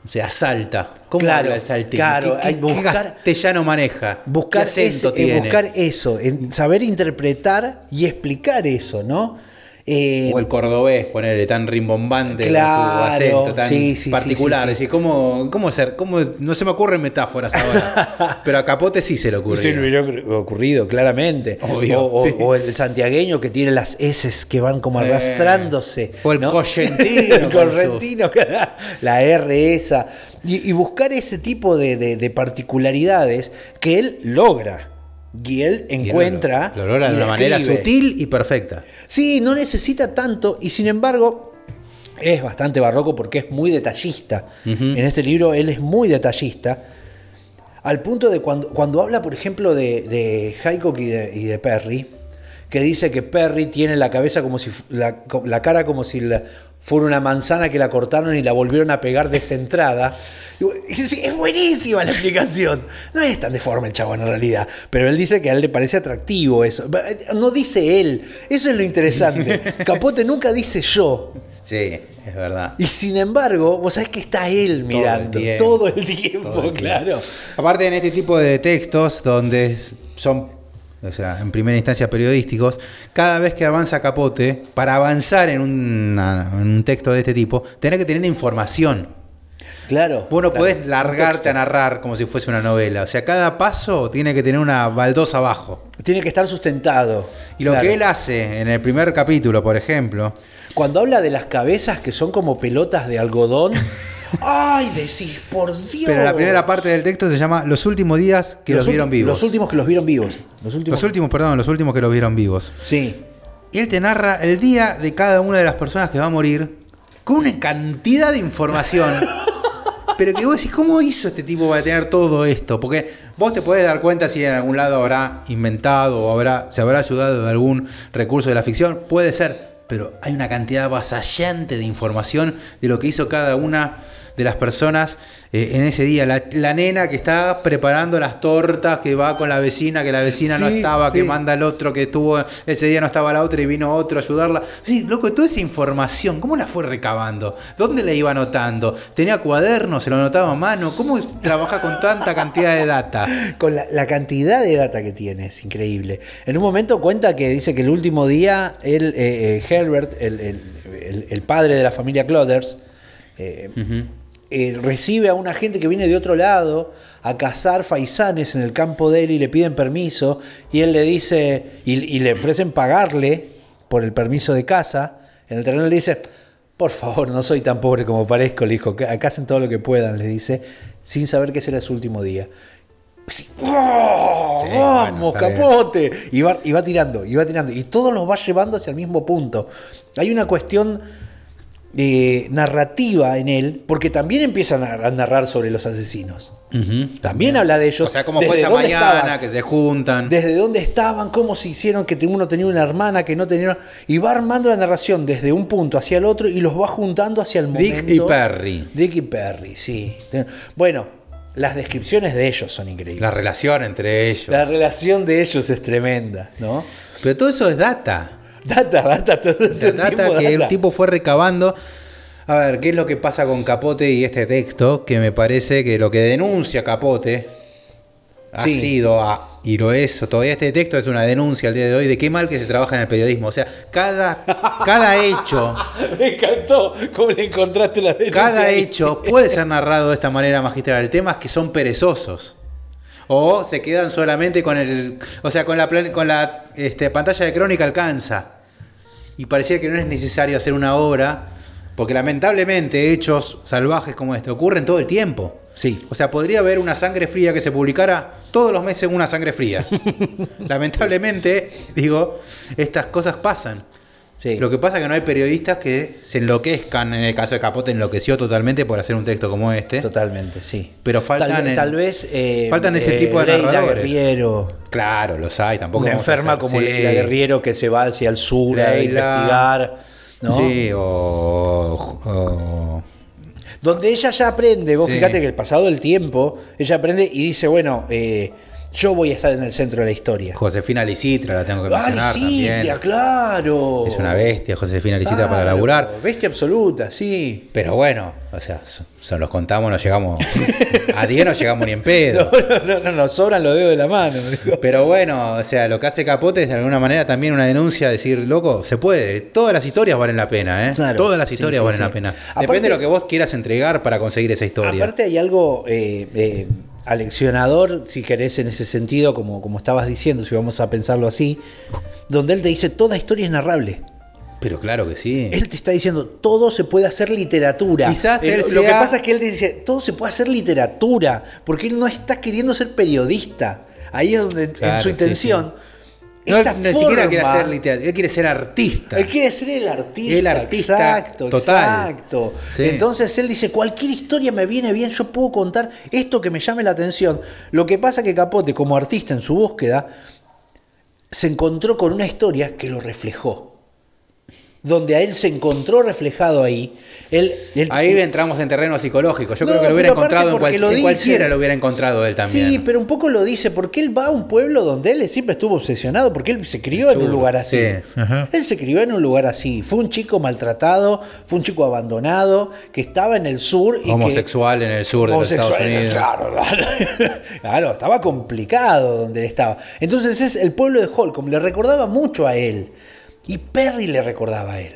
o sea, Salta. ¿Cómo Claro, habla el salteño? claro, ¿Qué, qué buscar- castellano maneja? buscar, ¿Qué acento ese- eh, tiene? buscar eso, en saber interpretar y explicar eso, ¿no? Eh, O el cordobés, ponerle tan rimbombante Claro, con su acento tan sí, sí, particular. sí, sí, sí. Decir, ¿cómo, cómo ser? ¿Cómo? No se me ocurren metáforas ahora. pero a Capote sí se le ocurre. Sí, me hubiera ocurrido, claramente. Obvio, o, o- sí. o el santiagueño que tiene las S que van como Eh, arrastrándose. o el ¿no? correntino el correntino, la R esa. Y, y buscar ese tipo de, de- de particularidades que él logra. Y él Y él encuentra. Lo, lo logra de una manera sutil y perfecta. Sí, no necesita tanto y sin embargo es bastante barroco porque es muy detallista. En este libro él es muy detallista. Al punto de cuando, cuando habla, por ejemplo, de, de Haycock y de, y de Perry, que dice que Perry tiene la cabeza como si la, la cara como si la- fuera una manzana que la cortaron y la volvieron a pegar descentrada. Es buenísima la explicación. No es tan deforme el chabón en realidad. Pero él dice que a él le parece atractivo eso. No dice él. Eso es lo interesante. Capote nunca dice yo. Sí, es verdad. Y sin embargo, vos sabés que está él mirando tiempo. todo el tiempo, Todo el tiempo. claro. Aparte en este tipo de textos donde son, o sea, en primera instancia periodísticos, cada vez que avanza Capote, para avanzar en, una- en un texto de este tipo, tenés que tener información. Claro. Vos no claro. podés largarte a narrar como si fuese una novela. O sea, cada paso tiene que tener una baldosa abajo. Tiene que estar sustentado. Y lo Claro. que él hace en el primer capítulo, por ejemplo, cuando habla de las cabezas que son como pelotas de algodón. ¡Ay, decís, por Dios! Pero la primera parte del texto se llama Los últimos días que los, vieron vivos. Los últimos que los vieron vivos. Los últimos, los últimos, perdón, los últimos que los vieron vivos. Sí. Y él te narra el día de cada una de las personas que va a morir con una cantidad de información. pero que vos decís, ¿cómo hizo este tipo para tener todo esto? Porque vos te podés dar cuenta si en algún lado habrá inventado o habrá, se habrá ayudado de algún recurso de la ficción. Puede ser, pero hay una cantidad avasallante de información de lo que hizo cada una de las personas eh, en ese día. La, nena que está preparando las tortas, que va con la vecina, que la vecina no estaba, que manda el otro, que estuvo, ese día no estaba la otra y vino otro a ayudarla. Sí, loco, toda esa información, ¿cómo la fue recabando? ¿Dónde la iba anotando? ¿Tenía cuadernos? ¿Se lo anotaba a mano? ¿Cómo trabaja con tanta cantidad de data? Con la, cantidad de data que tiene, es increíble. En un momento cuenta que dice que el último día, él, eh, eh, Herbert, el, padre de la familia Clodders, eh, recibe a una gente que viene de otro lado a cazar faisanes en el campo de él y le piden permiso y él le dice, y, le ofrecen pagarle por el permiso de caza, en el terreno le dice, por favor, no soy tan pobre como parezco, le dijo, hacen todo lo que puedan, le dice, sin saber que ese era su último día. ¡Oh! ¡Vamos, capote! Y va, y va tirando, y va tirando. Y todo los va llevando hacia el mismo punto. Hay una cuestión eh, narrativa en él, porque también empiezan a narrar sobre los asesinos. También habla de ellos. O sea, como fue esa mañana que se juntan. Desde dónde estaban, cómo se hicieron, que uno tenía una hermana, que no tenía. Y va armando la narración desde un punto hacia el otro y los va juntando hacia el momento. Dick y Perry. Dick y Perry, sí. Bueno, las descripciones de ellos son increíbles. La relación entre ellos. La relación de ellos es tremenda, ¿no? Pero todo eso es data. Data, data, todo eso. Data que el tipo fue recabando. A ver, ¿qué es lo que pasa con Capote y este texto? Que me parece que lo que denuncia Capote ha sido, a, y lo es, todavía este texto es una denuncia al día de hoy de qué mal que se trabaja en el periodismo. O sea, cada, cada hecho. me encantó cómo le encontraste la denuncia. Cada hecho puede ser narrado de esta manera magistral. El tema es que son perezosos. O se quedan solamente con el. O sea, con la, con la este, pantalla de crónica alcanza. Y parecía que no es necesario hacer una obra, porque lamentablemente hechos salvajes como este ocurren todo el tiempo. Sí. O sea, podría haber una sangre fría que se publicara todos los meses una sangre fría. lamentablemente, digo, estas cosas pasan. Lo que pasa es que no hay periodistas que se enloquezcan. En el caso de Capote enloqueció totalmente por hacer un texto como este. Totalmente, sí. Pero faltan. Tal, vez. Eh, faltan ese tipo de narradores. Guerriero. Claro, los hay. Tampoco. Una enferma como Leila Guerriero que se va hacia el sur a investigar. ¿no? Sí, o, Donde ella ya aprende. Vos fíjate que el pasado del tiempo, ella aprende y dice, bueno. Eh, yo voy a estar en el centro de la historia. Josefina Licitra, la tengo que mencionar. Ah, Licitra, claro. Es una bestia, Josefina Licitra para laburar. Bestia absoluta, sí. Pero bueno, o sea, se los contamos, no llegamos. a 10 no llegamos ni en pedo. No, no, no, nos sobran los dedos de la mano. Pero bueno, o sea, lo que hace Capote es de alguna manera también una denuncia, decir, loco, se puede. Todas las historias valen la pena, ¿eh? Todas las historias valen la pena. Depende de lo que vos quieras entregar para conseguir esa historia. Aparte hay algo. Eh, eh, aleccionador, si querés, en ese sentido, como, como estabas diciendo, si vamos a pensarlo así, donde él te dice, toda historia es narrable. Pero claro que sí. Él te está diciendo, todo se puede hacer literatura. Quizás él Lo que pasa es que él te dice, todo se puede hacer literatura, porque él no está queriendo ser periodista. Ahí es donde, en su intención. No, ni siquiera quiere ser literato, él quiere ser artista. Él quiere ser el artista. El artista. Exacto, total. exacto. Entonces él dice, cualquier historia me viene bien, yo puedo contar esto que me llame la atención. Lo que pasa que Capote, como artista en su búsqueda, se encontró con una historia que lo reflejó donde a él se encontró reflejado ahí. Él, ahí entramos en terreno psicológico. Yo creo que lo hubiera encontrado en, cualquiera, lo hubiera encontrado él también. Sí, pero un poco lo dice porque él va a un pueblo donde él siempre estuvo obsesionado, porque él se crió en un lugar así. Él se crió en un lugar así. Fue un chico maltratado, fue un chico abandonado, que estaba en el sur. Y Homosexual en el sur de los Estados Unidos. Claro, claro, estaba complicado donde él estaba. Entonces es el pueblo de Holcomb, le recordaba mucho a él. Y Perry le recordaba a él.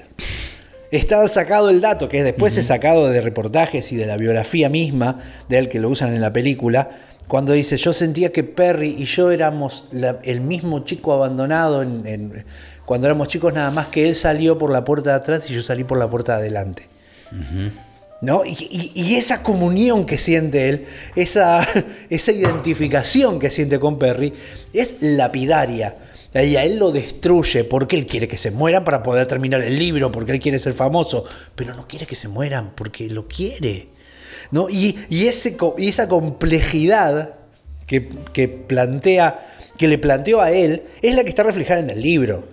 Está sacado el dato, que después es sacado de reportajes y de la biografía misma de él que lo usan en la película, cuando dice, yo sentía que Perry y yo éramos el mismo chico abandonado en, cuando éramos chicos nada más que él salió por la puerta de atrás y yo salí por la puerta de adelante. ¿No? Y, y- y esa comunión que siente él, esa, esa identificación que siente con Perry, es lapidaria. Y a él lo destruye porque él quiere que se mueran para poder terminar el libro, porque él quiere ser famoso, pero no quiere que se mueran porque lo quiere. ¿no? Y, y ese, y esa complejidad que, que plantea, que le planteó a él, es la que está reflejada en el libro.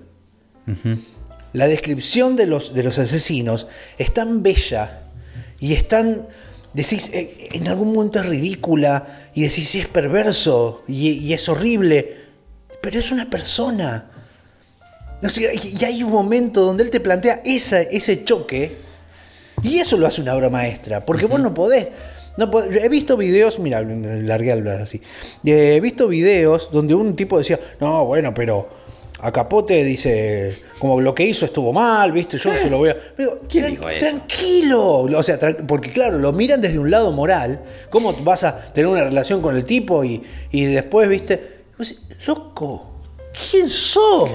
La descripción de los, de los asesinos es tan bella y es tan. Decís, eh, en algún momento es ridícula y decís, sí, es perverso y, y es horrible, pero es una persona. O sea, y hay un momento donde él te plantea esa, ese choque y eso lo hace una obra maestra, porque vos no podés. No he visto videos, mira, largué a hablar así. Eh, He visto videos donde un tipo decía, no, bueno, pero a Capote dice, como lo que hizo estuvo mal, ¿viste? Yo no se lo voy a. Digo, ¿Quién "Tran- dijo eso?" Tranquilo. O sea, porque claro, lo miran desde un lado moral. ¿Cómo vas a tener una relación con el tipo y, y después, ¿viste? Loco, ¿quién sos?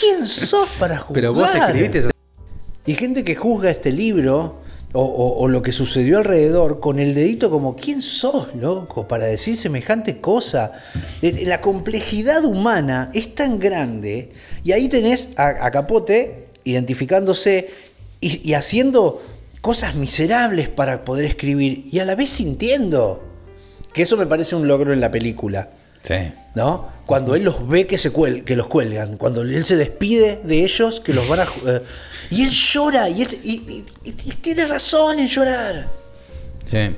¿Quién sos para juzgar? Pero vos escribiste esa- Y gente que juzga este libro o, o- o lo que sucedió alrededor con el dedito como, ¿quién sos, loco, para decir semejante cosa? Eh, La complejidad humana es tan grande y ahí tenés a, a Capote identificándose y, y haciendo cosas miserables para poder escribir y a la vez sintiendo. Que eso me parece un logro en la película. Sí. ¿no? Cuando él los ve que, se cuel- que los cuelgan, cuando él se despide de ellos, que los van a... eh, y él llora, y, él- y- y- y tiene razón en llorar. Sí.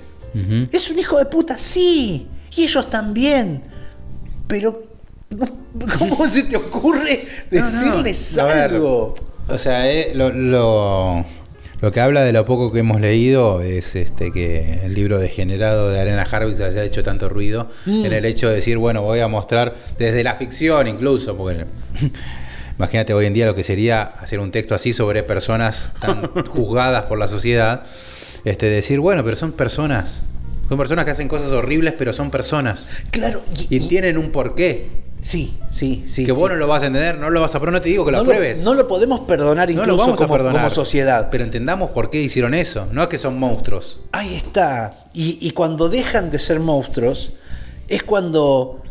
Es un hijo de puta, sí, y ellos también. Pero, ¿cómo se te ocurre No, no, decirles ver, algo? O sea, eh, lo, lo, lo que habla de lo poco que hemos leído es este que el libro degenerado de Arena Harvey haya hecho tanto ruido Mm. en el hecho de decir, bueno, voy a mostrar desde la ficción incluso, porque imagínate hoy en día lo que sería hacer un texto así sobre personas tan juzgadas por la sociedad, este decir, bueno, pero son personas, son personas que hacen cosas horribles, pero son personas Claro, y, y y- tienen un porqué. Sí, sí, sí. que sí. vos no lo vas a entender, no lo vas a, pero no te digo que lo no, lo, pruebes. no lo podemos perdonar No incluso lo vamos como, a perdonar. como sociedad. Pero entendamos por qué hicieron eso. No es que son monstruos. Ahí está. Y, y cuando dejan de ser monstruos, es cuando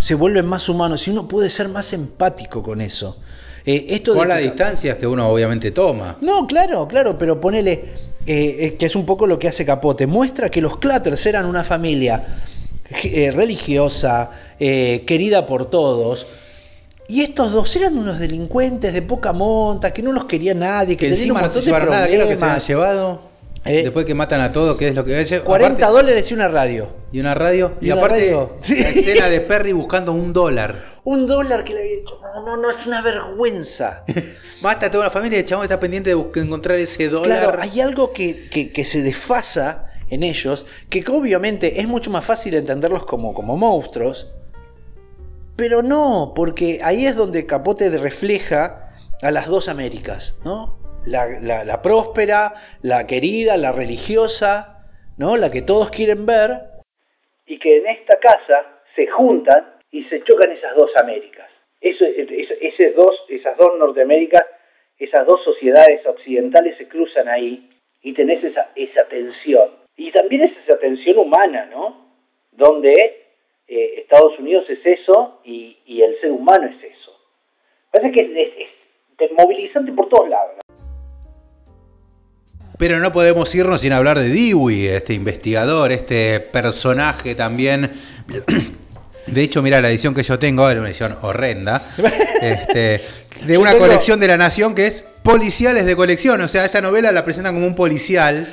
se vuelven más humanos y uno puede ser más empático con eso. Eh, esto Con las que- distancias que uno obviamente toma. No, claro, claro, pero ponele, eh, que es un poco lo que hace Capote, muestra que los Clatters eran una familia eh, religiosa, eh, querida por todos. Y estos dos eran unos delincuentes de poca monta, que no los quería nadie, que, Que tenían un no montón de llevaron nada, que es lo que se han llevado. Eh. Después que matan a todos, que es lo que es. 40 aparte- dólares y una radio. Y una radio. Y Y, una aparte, radio. La escena de Perry buscando un dólar. Un dólar que le había dicho, no, no, no, es una vergüenza. Mata a toda la familia y el chabón está pendiente de buscar- encontrar ese dólar. Claro, hay algo que, que- que se desfasa en ellos, que obviamente es mucho más fácil entenderlos como, como monstruos, pero no, porque ahí es donde Capote refleja a las dos Américas, ¿no? La, la- próspera, la querida, la religiosa, ¿no? La que todos quieren ver. Y que en esta casa se juntan y se chocan esas dos Américas. Eso, es- ese dos, esas dos Norteaméricas, esas dos sociedades occidentales se cruzan ahí y tenés esa, esa tensión. Y también es esa tensión humana, ¿no? Donde eh, Estados Unidos es eso y, y el ser humano es eso. Parece que es, es- es movilizante por todos lados. ¿no? Pero no podemos irnos sin hablar de Dewey, este investigador, este personaje también. De hecho, mira, la edición que yo tengo era una edición horrenda. Este, de una colección de la Nación que es Policiales de colección. O sea, esta novela la presentan como un policial.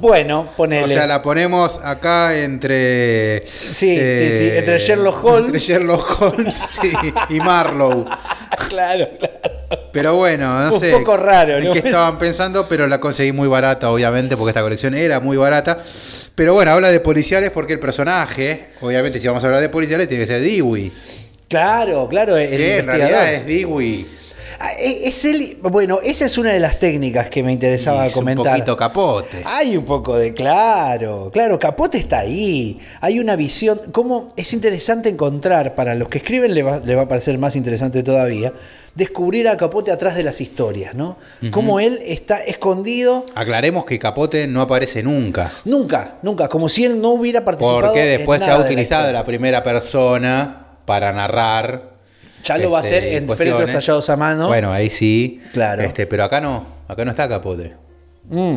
Bueno, O ponele. sea, la ponemos acá entre. eh, Sí, sí, sí, entre Sherlock Holmes. Entre Sherlock Holmes sí, y Marlowe. claro, claro. Pero bueno, no Un sé. poco raro, ¿no? qué estaban pensando, pero la conseguí muy barata, obviamente, porque esta colección era muy barata. Pero bueno, habla de policiales porque el personaje, obviamente, si vamos a hablar de policiales, tiene que ser Dewey. Claro, claro. el que en realidad es Dewey. Ah, e- Es él, bueno, esa es una de las técnicas que me interesaba es comentar. Un poquito capote. Hay un poco de claro, claro, Capote está ahí. Hay una visión, como es interesante encontrar, para los que escriben le va, le va a parecer más interesante todavía, descubrir a Capote atrás de las historias, ¿no? Cómo él está escondido, Aclaremos que Capote no aparece nunca. nunca, nunca, como si él no hubiera participado. Porque en después se ha de la utilizado la primera persona para narrar. Ya lo va a este, hacer en cuestiones. féretros tallados a mano. Bueno, ahí sí. Claro. Este, pero acá no. Acá no está Capote. Mm.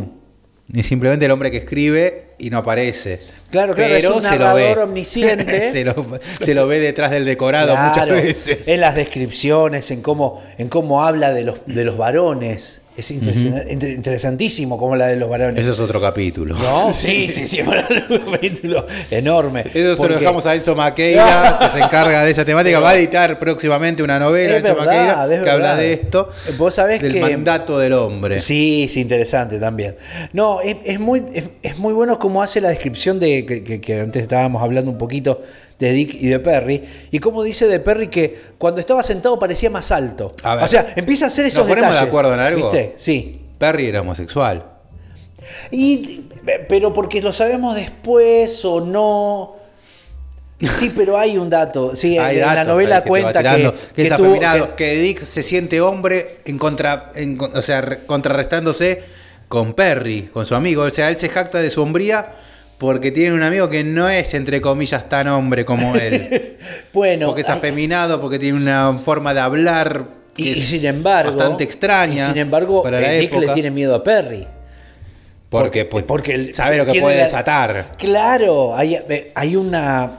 Ni simplemente el hombre que escribe y no aparece. Claro, claro, es un narrador omnisciente. se, lo, se lo ve detrás del decorado muchas veces. En las descripciones, en cómo, en cómo habla de los, de los varones. Es interesa- inter- interesantísimo como la de los varones. Eso es otro capítulo. No, sí, sí, sí, bueno, un capítulo enorme. Eso se lo dejamos a Enzo Maqueira, que se encarga de esa temática. Va a editar próximamente una novela, Es Enzo verdad, Maqueira, es que habla de esto. Vos sabés del que- mandato del hombre. Sí, es interesante también. No, es, es muy, es, es muy bueno cómo hace la descripción de que, que- que antes estábamos hablando un poquito de Dick y de Perry, y cómo dice de Perry que cuando estaba sentado parecía más alto. A ver. o sea, empieza a hacer esos ¿Nos ponemos de detalles. acuerdo en algo? ¿Viste? Sí. Perry era homosexual. Y, pero porque lo sabemos después o no. Sí, pero hay un dato. Sí, Hay en la novela que cuenta que, tirando, que, es afeminado, que- que Dick se siente hombre en contra, en o sea, re- contrarrestándose con Perry, con su amigo. O sea, él se jacta de su hombría porque tiene un amigo que no es, entre comillas, tan hombre como él. bueno, porque es afeminado, porque tiene una forma de hablar que y, y es sin embargo, bastante extraña. Y sin embargo, para la eh, época. le tiene miedo a Perry. porque, pues, porque el- sabe lo que puede la- desatar. Claro, hay, eh, hay una.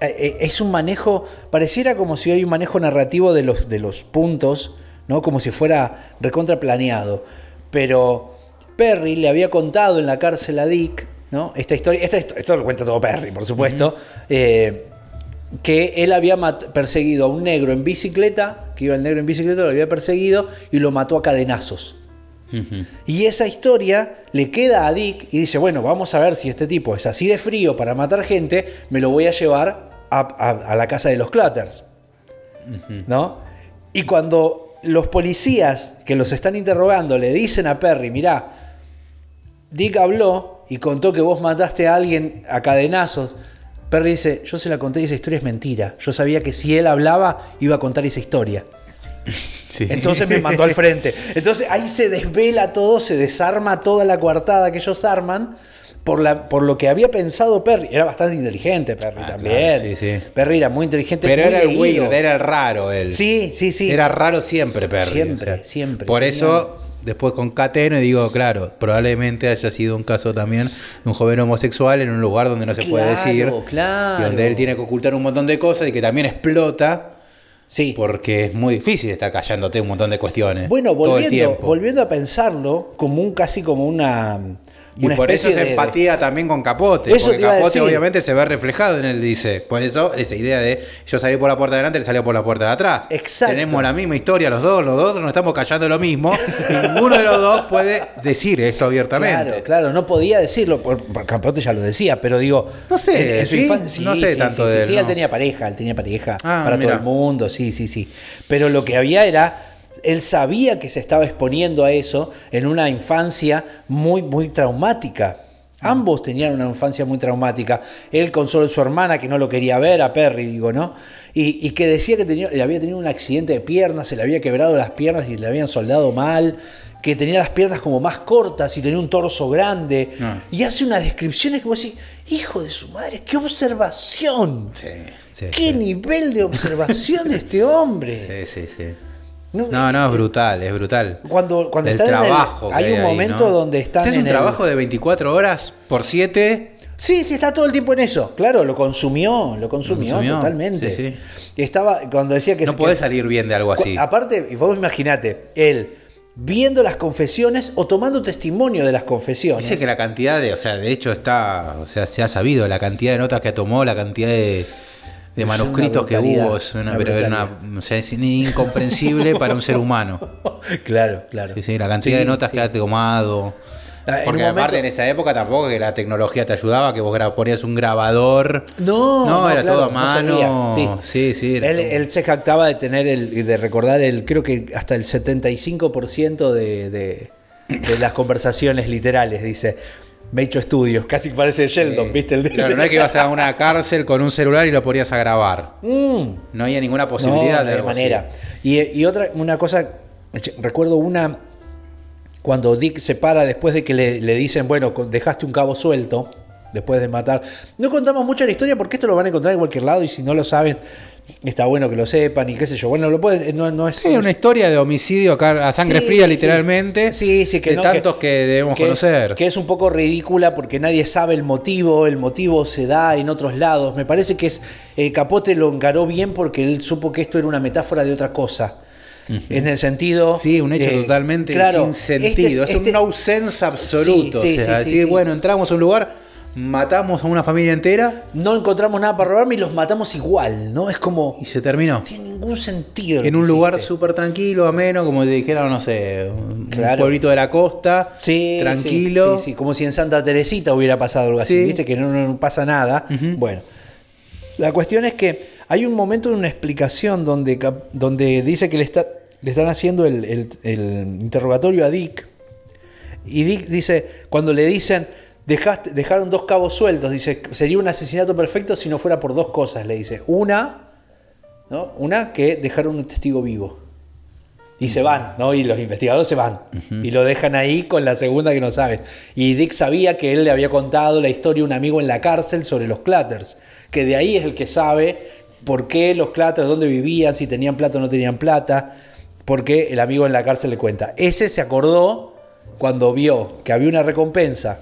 eh, Es un manejo. Pareciera como si hay un manejo narrativo de los, de los puntos, ¿no? Como si fuera recontra planeado. Pero Perry le había contado en la cárcel a Dick, ¿no? Esta historia. Esta, esto lo cuenta todo Perry, por supuesto. eh, que él había perseguido a un negro en bicicleta, que iba el negro en bicicleta, lo había perseguido y lo mató a cadenazos. Y esa historia le queda a Dick y dice, bueno, vamos a ver si este tipo es así de frío para matar gente, me lo voy a llevar a, a- a la casa de los Clutters. ¿No? Y cuando los policías que los están interrogando le dicen a Perry, mirá, Dick habló y contó que vos mataste a alguien a cadenazos. Perry dice, yo se la conté y esa historia es mentira. Yo sabía que si él hablaba iba a contar esa historia. Sí. Entonces me mandó al frente. Entonces ahí se desvela todo, se desarma toda la coartada que ellos arman por, la, por lo que había pensado Perry. Era bastante inteligente Perry Ah, también. claro, sí, sí. Perry era muy inteligente. Pero muy era el weird, era el raro él. Sí, sí, sí. Era raro siempre, Perry. Siempre, siempre. Por eso, después concateno y digo, claro, probablemente haya sido un caso también de un joven homosexual en un lugar donde no se puede decir. claro. Y donde él tiene que ocultar un montón de cosas y que también explota. Sí. Porque es muy difícil estar callándote un montón de cuestiones. Bueno, volviendo, volviendo a pensarlo como un casi como una. Y una por eso es de- de- empatía también con Capote. Eso porque Capote obviamente se ve reflejado en él, dice. Por eso esa idea de yo salí por la puerta de adelante, él salió por la puerta de atrás. Exacto. Tenemos la misma historia los dos, los dos nos estamos callando lo mismo. y ninguno de los dos puede decir esto abiertamente. Claro, claro, no podía decirlo, por, por Capote ya lo decía, pero digo. No sé, en- ¿sí? infan- No sé tanto sí, de sí, él, sí, no. él tenía pareja, él tenía pareja Ah, para mira. todo el mundo, sí, sí, sí. Pero lo que había era. Él sabía que se estaba exponiendo a eso en una infancia muy, muy traumática. Ambos tenían una infancia muy traumática. Él con solo su hermana que no lo quería ver, a Perry, digo, ¿no? Y, y que decía que tenía, había tenido un accidente de piernas, se le había quebrado las piernas y le habían soldado mal, que tenía las piernas como más cortas y tenía un torso grande. Ah. Y hace unas descripciones que vos decís, hijo de su madre, qué observación. Sí, sí, Qué sí. nivel de observación de este hombre. Sí, sí, sí. No, No, no, es brutal, es brutal. Cuando, cuando el están en el- trabajo. que hay un ahí, momento ¿no? donde están Es en un el- trabajo de 24 horas por 7. Sí, sí, está todo el tiempo en eso. Claro, lo consumió, lo consumió, consumió, totalmente. sí, Estaba, cuando decía que No que- puede salir bien de algo así. Aparte, y vos imaginate, él viendo las confesiones o tomando testimonio de las confesiones. Dice que la cantidad de, o sea, de hecho está, o sea, se ha sabido la cantidad de notas que tomó, la cantidad de, de manuscritos que hubo, es una, una pero es una- o sea, es incomprensible para un ser humano. claro, claro. Sí, sí, la cantidad de Sí, notas sí. que ha tomado, Ah, en Porque momento- aparte en esa época tampoco que la tecnología te ayudaba, que vos ponías un grabador. No, No, era claro, todo a no mano. Sí, sí, era Él, él se jactaba de tener el, de recordar el, creo que hasta el 75% de, de, de las conversaciones literales, dice. Hecho estudios, casi parece Sheldon, Sí. ¿viste? El Claro, no es que ibas a una cárcel con un celular y lo ponías a grabar. Mm. No había ninguna posibilidad no, de de algo así. manera. Y, y otra, una cosa, recuerdo una, cuando Dick se para después de que le, le dicen, bueno, dejaste un cabo suelto, después de matar. No contamos mucho la historia porque esto lo van a encontrar en cualquier lado y si no lo saben, está bueno que lo sepan y qué sé yo. Bueno, lo pueden, no, no es... Sí, una historia de homicidio acá a sangre Sí, fría, literalmente. Sí, sí, que de no, tantos que, debemos que es- conocer. que es un poco ridícula porque nadie sabe el motivo, el motivo se da en otros lados. Me parece que es eh, Capote lo encaró bien porque él supo que esto era una metáfora de otra cosa. En el sentido. Sí, un hecho eh, totalmente claro, sin sentido. este es, este- una ausencia absoluta. Sí, sí, o sea, bueno, entramos a un lugar, matamos a una familia entera No encontramos nada para robarme y los matamos igual, ¿no? Es como. y se terminó. No tiene ningún sentido. En un lugar súper tranquilo, ameno, como te dijeron, no sé, un Claro. pueblito de la costa, Sí, tranquilo. Sí, sí, como si en Santa Teresita hubiera pasado algo así, Sí. ¿viste? Que no, no pasa nada. Bueno, la cuestión es que hay un momento de una explicación donde, donde dice que le, está, le están haciendo el, el- el interrogatorio a Dick. Y Dick dice, cuando le dicen, dejaste, dejaron dos cabos sueltos, dice, sería un asesinato perfecto si no fuera por dos cosas, le dice. Una, ¿no? Una, que dejaron un testigo vivo. Y se van, ¿no? Y los investigadores se van. Y lo dejan ahí con la segunda que no saben. Y Dick sabía que él le había contado la historia a un amigo en la cárcel sobre los Clatters. Que de ahí es el que sabe por qué los Clatters, dónde vivían, si tenían plata o no tenían plata. Porque el amigo en la cárcel le cuenta. Ese se acordó cuando vio que había una recompensa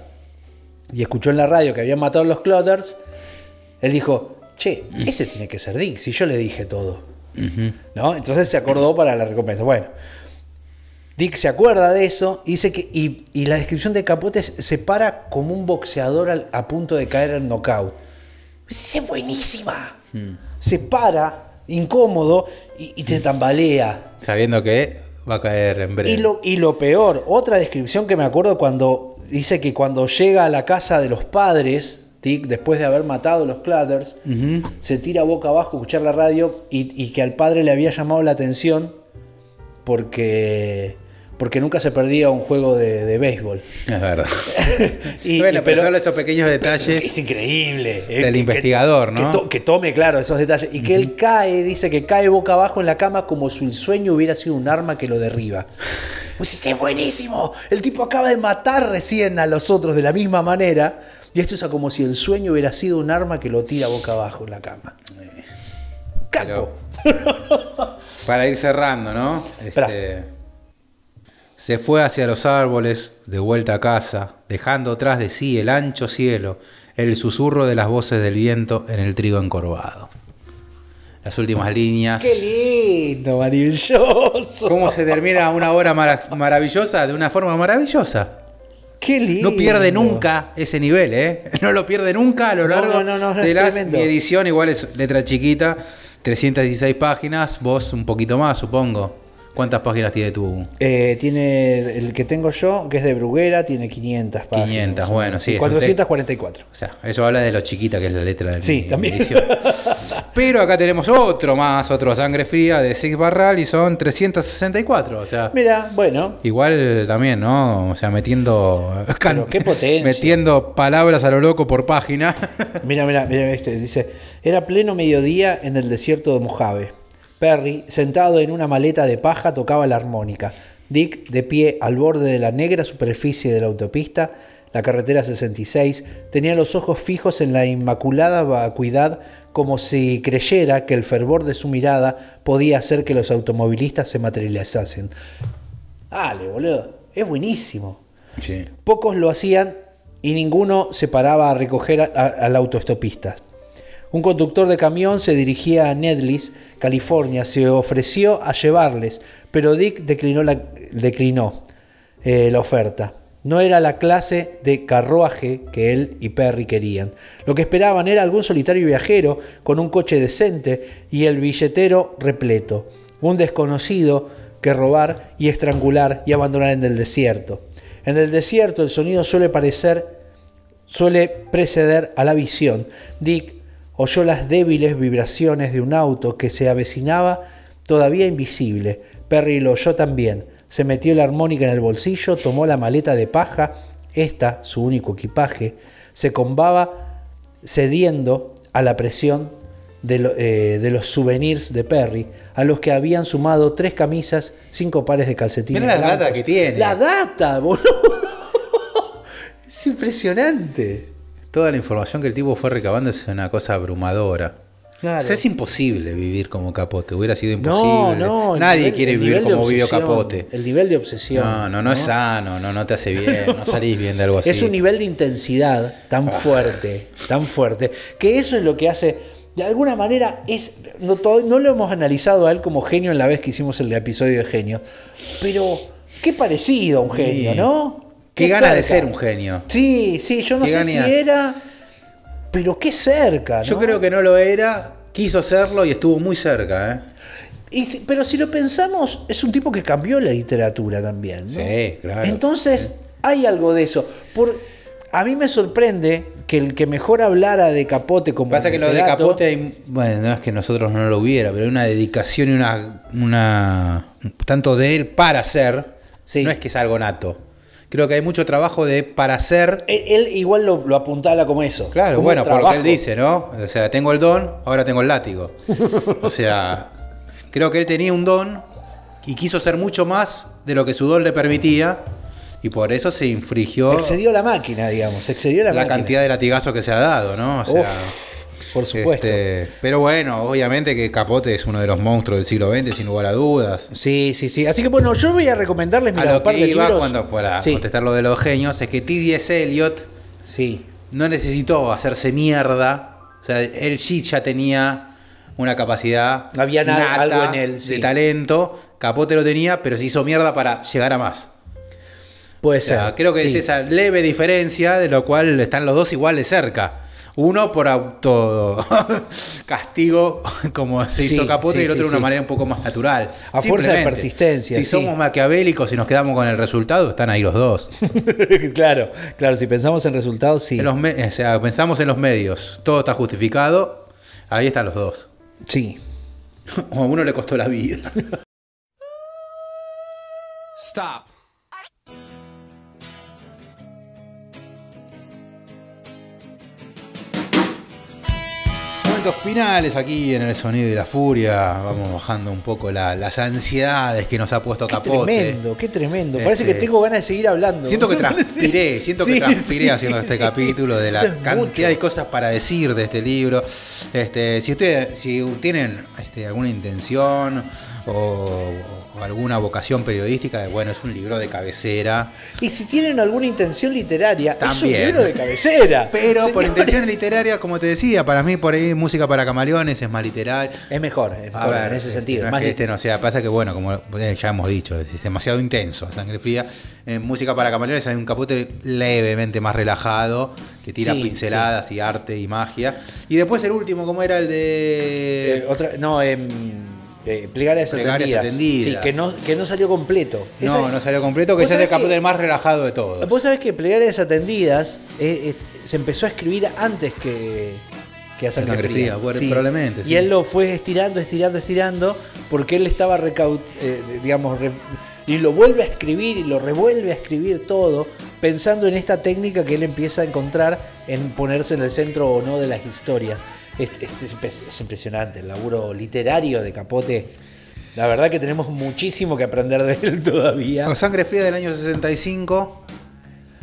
y escuchó en la radio que habían matado a los Clatters. Él dijo, che, ese tiene que ser Dick, si yo le dije todo. ¿no? Entonces se acordó para la recompensa. Bueno, Dick se acuerda de eso y dice que y, y la descripción de Capote se para como un boxeador al- a punto de caer en knockout. Es buenísima. Se para incómodo y, y te tambalea. Sabiendo que va a caer en breve. Y lo, y lo peor, otra descripción que me acuerdo cuando dice que cuando llega a la casa de los padres, Dick, después de haber matado a los Clatters, Ujú. se tira boca abajo a escuchar la radio y, y que al padre le había llamado la atención porque, porque nunca se perdía un juego de, de béisbol. Es verdad. Y- bueno, y- pero, solo esos pequeños detalles. es increíble. eh, Del que- investigador, que- ¿no? Que, to- que tome, claro, esos detalles. Y que él cae, dice que cae boca abajo en la cama como si el sueño hubiera sido un arma que lo derriba. Pues es buenísimo. El tipo acaba de matar recién a los otros de la misma manera. Y esto es como si el sueño hubiera sido un arma que lo tira boca abajo en la cama. Capo. Para ir cerrando, ¿no? Este, se fue hacia los árboles, de vuelta a casa, dejando tras de sí el ancho cielo, el susurro de las voces del viento en el trigo encorvado. Las últimas líneas. Qué lindo, maravilloso. ¿Cómo se termina una obra mara- maravillosa? De una forma maravillosa. Qué lindo. No pierde nunca ese nivel, ¿eh? No lo pierde nunca a lo largo no, no, no, de mi edición. Igual es letra chiquita, 316 páginas, vos un poquito más, supongo. ¿Cuántas páginas tiene tu...? Eh, tiene el que tengo yo, que es de Bruguera, tiene 500 páginas. 500, bueno, sí, Y es un 444. O sea, eso habla de lo chiquita que es la letra de mi- Sí, mi también. Pero acá tenemos otro más, otro sangre fría de Six Barral y son 364. O sea, Mira, bueno, igual también, ¿no? O sea, metiendo. Pero qué potencia. Metiendo palabras a lo loco por página. mira, mira, mira, este, dice, era pleno mediodía en el desierto de Mojave. Perry, sentado en una maleta de paja, tocaba la armónica. Dick, de pie al borde de la negra superficie de la autopista, la carretera 66, tenía los ojos fijos en la inmaculada vacuidad como si creyera que el fervor de su mirada podía hacer que los automovilistas se materializasen. Dale, boludo, es buenísimo. Sí. Pocos lo hacían y ninguno se paraba a recoger al autoestopista. Un conductor de camión se dirigía a Nedlis, California, se ofreció a llevarles, pero Dick declinó eh, la oferta. No era la clase de carruaje que él y Perry querían. Lo que esperaban era algún solitario viajero con un coche decente y el billetero repleto. Un desconocido que robar y estrangular y abandonar en el desierto. En el desierto el sonido suele parecer, suele preceder a la visión. Dick oyó las débiles vibraciones de un auto que se avecinaba todavía invisible. Perry lo oyó también. Se metió la armónica en el bolsillo, tomó la maleta de paja, esta, su único equipaje, se combaba cediendo a la presión de, lo- eh, de los souvenirs de Perry, a los que habían sumado tres camisas, cinco pares de calcetines. Mirá la blancos. data que tiene. La data, boludo. Es impresionante. Toda la información que el tipo fue recabando es una cosa abrumadora. Claro. O sea, es imposible vivir como capote. Hubiera sido No, imposible. no. el Nadie nivel- quiere vivir como vivió capote. El nivel de obsesión. No, no, no, es sano, no, no te hace bien, no salís bien de algo así. Es un nivel de intensidad tan Ah. fuerte, tan fuerte, que eso es lo que hace, de alguna manera, es no, no lo hemos analizado a él como genio en la vez que hicimos el episodio de genio, pero qué parecido a un genio, Sí. ¿no? Qué ganas de cerca. ser un genio. Sí, sí, yo no Qué sé si era, pero qué cerca, ¿no? Yo creo que no lo era, quiso serlo y estuvo muy cerca, ¿eh? Y pero si lo pensamos, es un tipo que cambió la literatura también. ¿no? Sí, claro. Entonces, hay algo de eso. Por, a mí me sorprende que el que mejor hablara de Capote como Pasa que lo de Capote, hay- bueno, no es que nosotros no lo hubiera, pero hay una dedicación y una, una tanto de él para ser, Sí. no es que es algo nato. Creo que hay mucho trabajo de para ser. Él, él igual lo, lo apuntala como eso. Claro, como bueno, por lo que él dice, ¿no? O sea, tengo el don, ahora tengo el látigo. O sea, creo que él tenía un don y quiso ser mucho más de lo que su don le permitía y por eso se infringió Excedió la máquina, digamos. Excedió la, la máquina. cantidad de latigazos que se ha dado, ¿no? O sea, Uf, por supuesto. este, pero bueno, obviamente que Capote es uno de los monstruos del siglo XX, sin lugar a dudas. Sí, sí, sí. Así que bueno, yo voy a recomendarles A mira, un lo que de iba libros. cuando, para Sí, contestar lo de los genios, es que T.D.S. Eliot sí. no necesitó hacerse mierda. O sea, él sí ya tenía una capacidad Había na- nata algo en él, de talento. Capote lo tenía, pero se hizo mierda para llegar a más. Puede O sea, ser. creo que sí. es esa leve diferencia de lo cual están los dos igual de cerca. Uno por auto castigo, como se hizo Sí, Capote, sí, y el otro sí, de una sí. manera un poco más natural. A fuerza de persistencia, Si sí. somos maquiavélicos y nos quedamos con el resultado, están ahí los dos. claro, claro, si pensamos en resultados, sí. En los me- o sea, pensamos en los medios, todo está justificado, ahí están los dos. Sí. O a uno le costó la vida. Stop. Finales aquí en el sonido y la furia. Vamos bajando un poco la- las ansiedades que nos ha puesto Qué Capote. tremendo, qué tremendo. Parece Este, que tengo ganas de seguir hablando. Siento que transpiré, siento que transpiré sí, haciendo sí, este capítulo de la cantidad mucho. de cosas para decir de este libro. Este, si ustedes, si tienen este, alguna intención o, o alguna vocación periodística, bueno, es un libro de cabecera. Y si tienen alguna intención literaria, es un También. libro de cabecera. Pero por Señores, intenciones literarias, como te decía, para mí por ahí música para camaleones es más literal. Es mejor, es A mejor ver, en ese este, sentido. no es más que este no sea, pasa que bueno, como eh, ya hemos dicho, es demasiado intenso a sangre fría. En música para camaleones hay un capote levemente más relajado, que tira Sí, pinceladas y arte y magia. Y después el último, como era el de. Eh, otra, no, em, eh, plegarias, Plegarias atendidas. atendidas. Sí, que no, que no salió completo. no, Esa- no salió completo, que ¿Vos ya es el sabés capote que- más relajado de todos. Vos sabés que Plegarias Atendidas eh, eh, se empezó a escribir antes que, que a Sangre, Sangre Fría. Probablemente, Y él lo fue estirando, estirando, estirando, porque él estaba, recau eh, digamos, re- y lo vuelve a escribir y lo revuelve a escribir todo, pensando en esta técnica que él empieza a encontrar en ponerse en el centro o no de las historias. Es, impresionante el laburo literario de Capote. La verdad que tenemos muchísimo que aprender de él todavía. No, Sangre Fría del año 65,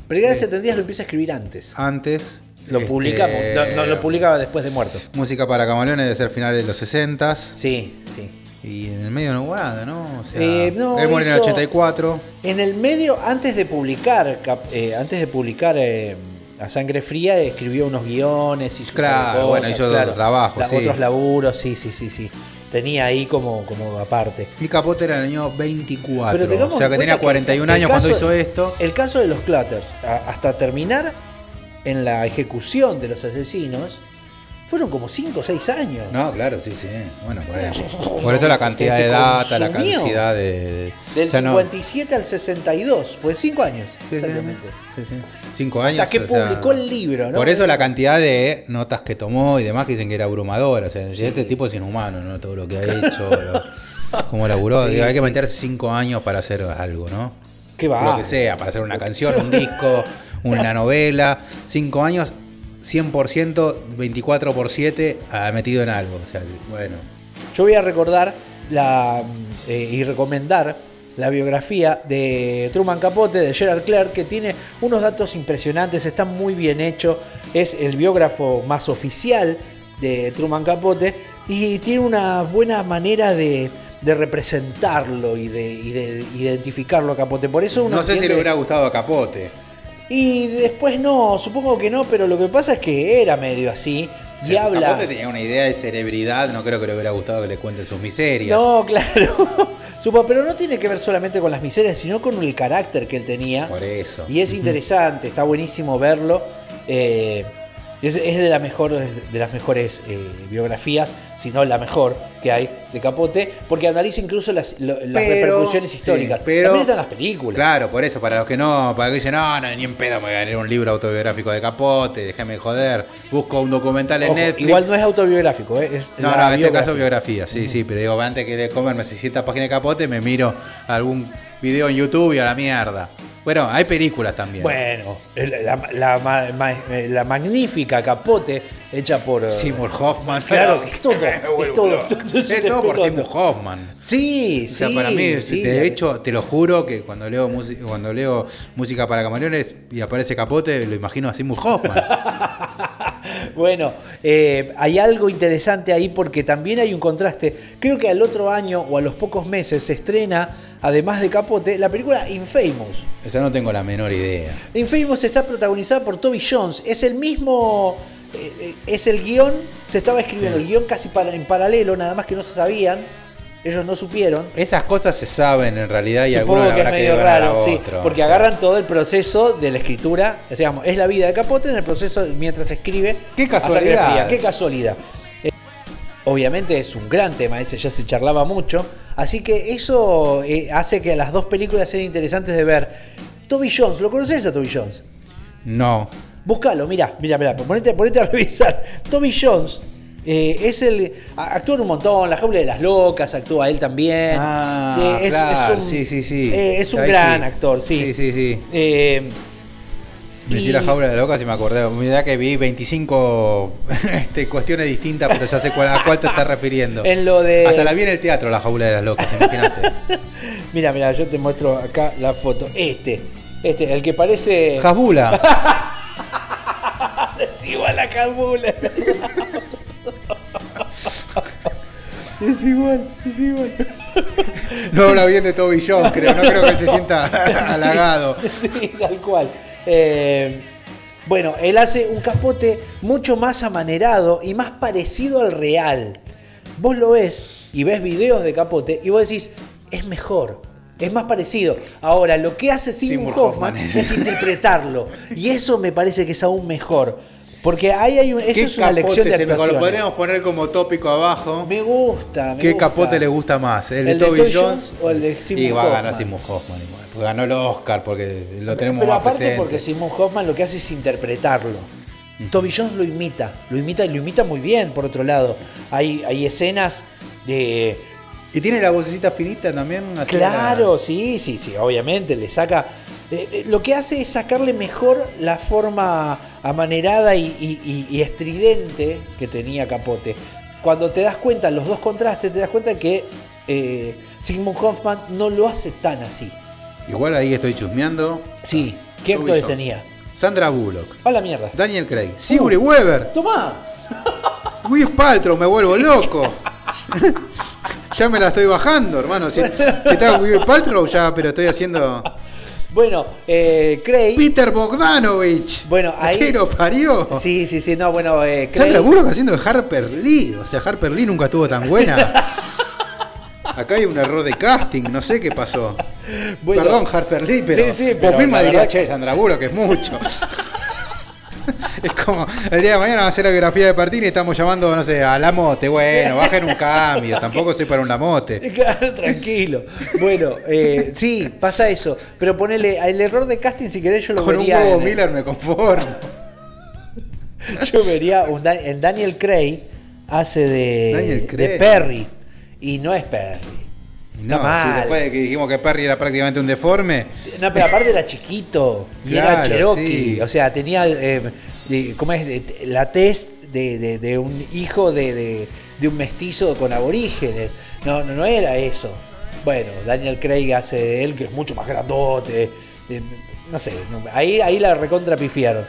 Plegarias Atendidas lo empieza a escribir antes. antes. Lo este, no, no, lo publicaba después de muerto. Música para camaleones debe ser finales de los 60 Sí, sí. Y en el medio no hubo nada, ¿no? O sea, Eh, no, él murió en el hizo- 84. En el medio, antes de publicar, eh, antes de publicar eh, a Sangre Fría, escribió unos guiones y Claro, bueno, hizo otros trabajos, sí. Otros laburos, sí, sí, sí, sí. Tenía ahí como, como aparte. Mi capote era el año 24. Pero tengamos o sea que tenía 41 el años cuando caso- hizo esto. El caso de los Clutters, a- hasta terminar en la ejecución de los asesinos, fueron como 5 o 6 años. No, claro, sí, sí. Bueno, por eso, por eso la cantidad de data, la cantidad de. Del o sea, no- 57 al 62, fue 5 años, Sí, exactamente. sí, años. Hasta que sea, publicó el libro, ¿no? Por eso la cantidad de notas que tomó y demás que dicen que era abrumadora. O sea, este tipo es inhumano, ¿no? Todo lo que ha hecho, lo- cómo laburó. Digo, hay que meterse cinco años para hacer algo, ¿no? ¿Qué va? Lo que sea, para hacer una canción, un disco, una novela. Cinco años, 100%, 24 por 7 ha metido en algo. O sea, bueno. Yo voy a recordar la, eh, y recomendar la biografía de Truman Capote, de Gerard Clark, que tiene unos datos impresionantes, está muy bien hecho, es el biógrafo más oficial de Truman Capote y tiene una buena manera de, de representarlo y de, y de identificarlo a Capote. Por eso uno No sé si le hubiera gustado a Capote. Y después no, supongo que no, pero lo que pasa es que era medio así O y sea, habla... Capote tenía una idea de celebridad, no creo que le hubiera gustado que le cuenten sus miserias. No, claro. Supo, pero no tiene que ver solamente con las miserias, sino con el carácter que él tenía. Por eso. Y es interesante, está buenísimo verlo. Eh, es, es de, la mejor, de las mejores eh, biografías, si no la mejor que hay de Capote, porque analiza incluso las, lo- las Pero- repercusiones sí, históricas. pero- También están las películas. Claro, por eso, para los que no, para los que dicen, no, no, ni en pedo me voy a leer un libro autobiográfico de Capote, déjame de joder, busco un documental en Ojo, Netflix. igual no es autobiográfico, eh, es No, no, en este caso biografía, sí, sí, pero digo, antes que comerme 600 páginas de Capote, me miro algún video en YouTube y a la mierda. Bueno, hay películas también. Bueno, la, la la magnífica Capote hecha por... eh, Seymour Hoffman. Claro, es todo, es todo, es todo por. Seymour Hoffman. Sí, O sea, sí. para mí, sí, de hecho, te lo juro que cuando leo, música cuando leo música para camaleones y aparece Capote, lo imagino a Seymour Hoffman. Bueno, eh, hay algo interesante ahí porque también hay un contraste. Creo que al otro año o a los pocos meses se estrena, además de Capote, la película Infamous. Esa no tengo la menor idea. Infamous está protagonizada por Toby Jones. Es el mismo. eh, eh, es el guion. Se estaba escribiendo el guion casi para, en paralelo, nada más que no se sabían. Ellos no supieron. Esas cosas se saben en realidad y Supongo algunos que es habrá que medio a raro, sí, otro. porque O sea, agarran todo el proceso de la escritura, digamos, es la vida de Capote en el proceso mientras escribe. Qué casualidad. Qué casualidad. Obviamente es un gran tema, ese ya se charlaba mucho, así que eso eh, hace que las dos películas sean interesantes de ver. Toby Jones, ¿lo conoces a Toby Jones? No. Búscalo, mira, mira, mira, ponete, ponete a revisar. Toby Jones eh, es el. Actúa en un montón, La Jaula de las Locas, actúa él también. Ah, Eh, claro, sí, sí, sí. eh, es un gran sí. actor, sí. Sí, sí, sí. Decía la jaula de la loca si me acordé. Mira que vi 25 este, cuestiones distintas, pero ya sé cuál, a cuál te estás refiriendo. En lo de- Hasta la vi en el teatro, la jaula de las locas, imagínate. Mira, mira, yo te muestro acá la foto. Este, este, el que parece. Jabula. es igual a Kabula. es igual, es igual. No habla bien de Toby Jones, creo. No creo que se sienta halagado. Sí, tal cual. Eh, bueno, él hace un capote mucho más amanerado y más parecido al real. Vos lo ves y ves videos de capote y vos decís, es mejor. Es más parecido. Ahora, lo que hace Seymour Hoffman Hoffman. es interpretarlo. Y eso me parece que es aún mejor. Porque ahí hay un, eso ¿Qué es una lección de actuación. Lo podríamos poner como tópico abajo. Me gusta, me ¿Qué gusta. capote le gusta más? ¿El, ¿El de Toby Jones? Jones o el de Seymour Y va a ganar Hoffman? Seymour Hoffman ganó el Oscar, porque lo tenemos Pero más aparte presente. porque Simon Hoffman lo que hace es interpretarlo. Toby Jones lo imita, lo imita y lo imita muy bien, por otro lado. Hay, hay escenas de... Y tiene la vocecita finita también. Claro, sí, sí, sí, obviamente, le saca... eh, eh, lo que hace es sacarle mejor la forma amanerada y, y- y- y estridente que tenía Capote. Cuando te das cuenta, los dos contrastes, te das cuenta que eh, Sigmund Hoffman no lo hace tan así. Igual ahí estoy chusmeando. Sí, ¿qué Toby actores tenía? Sandra Bullock, A la mierda. Daniel Craig, Sigourney Weaver, Tomá. Will Paltrow, me vuelvo loco. ya me la estoy bajando, hermano. Si, si está Will Paltrow, ya, pero estoy haciendo. Bueno, eh, Craig. Peter Bogdanovich. Bueno, ahí- ¿Qué lo parió? Sí, sí, sí, no, bueno, eh, Craig. Sandra Bullock haciendo de Harper Lee. O sea, Harper Lee nunca estuvo tan buena. Acá hay un error de casting, no sé qué pasó. Bueno, Perdón, Harper Lee, pero, Sí, sí, pero vos misma dirías, che, Sandra Bullock es mucho. Es como el día de mañana va a hacer la biografía de Partini y estamos llamando, no sé, a Lamote. Bueno, bajen un cambio. Tampoco soy para un Lamote. Claro, tranquilo. Bueno, eh, sí, pasa eso. Pero ponele, el error de casting, si querés, yo lo Con un huevo en- Miller me conformo. Yo vería un en Daniel Craig hace de, Daniel de Craig. Perry. Y no es Perry. No, si después de que dijimos que Perry era prácticamente un deforme. No, pero aparte era chiquito. Y era Cherokee. sí. O sea, tenía. eh, de- ¿Cómo es? La test de, de- de un hijo de, un mestizo con aborígenes. No, no, no era eso. Bueno, Daniel Craig hace de él, que es mucho más grandote. no sé, no, ahí, ahí la recontra pifiaron.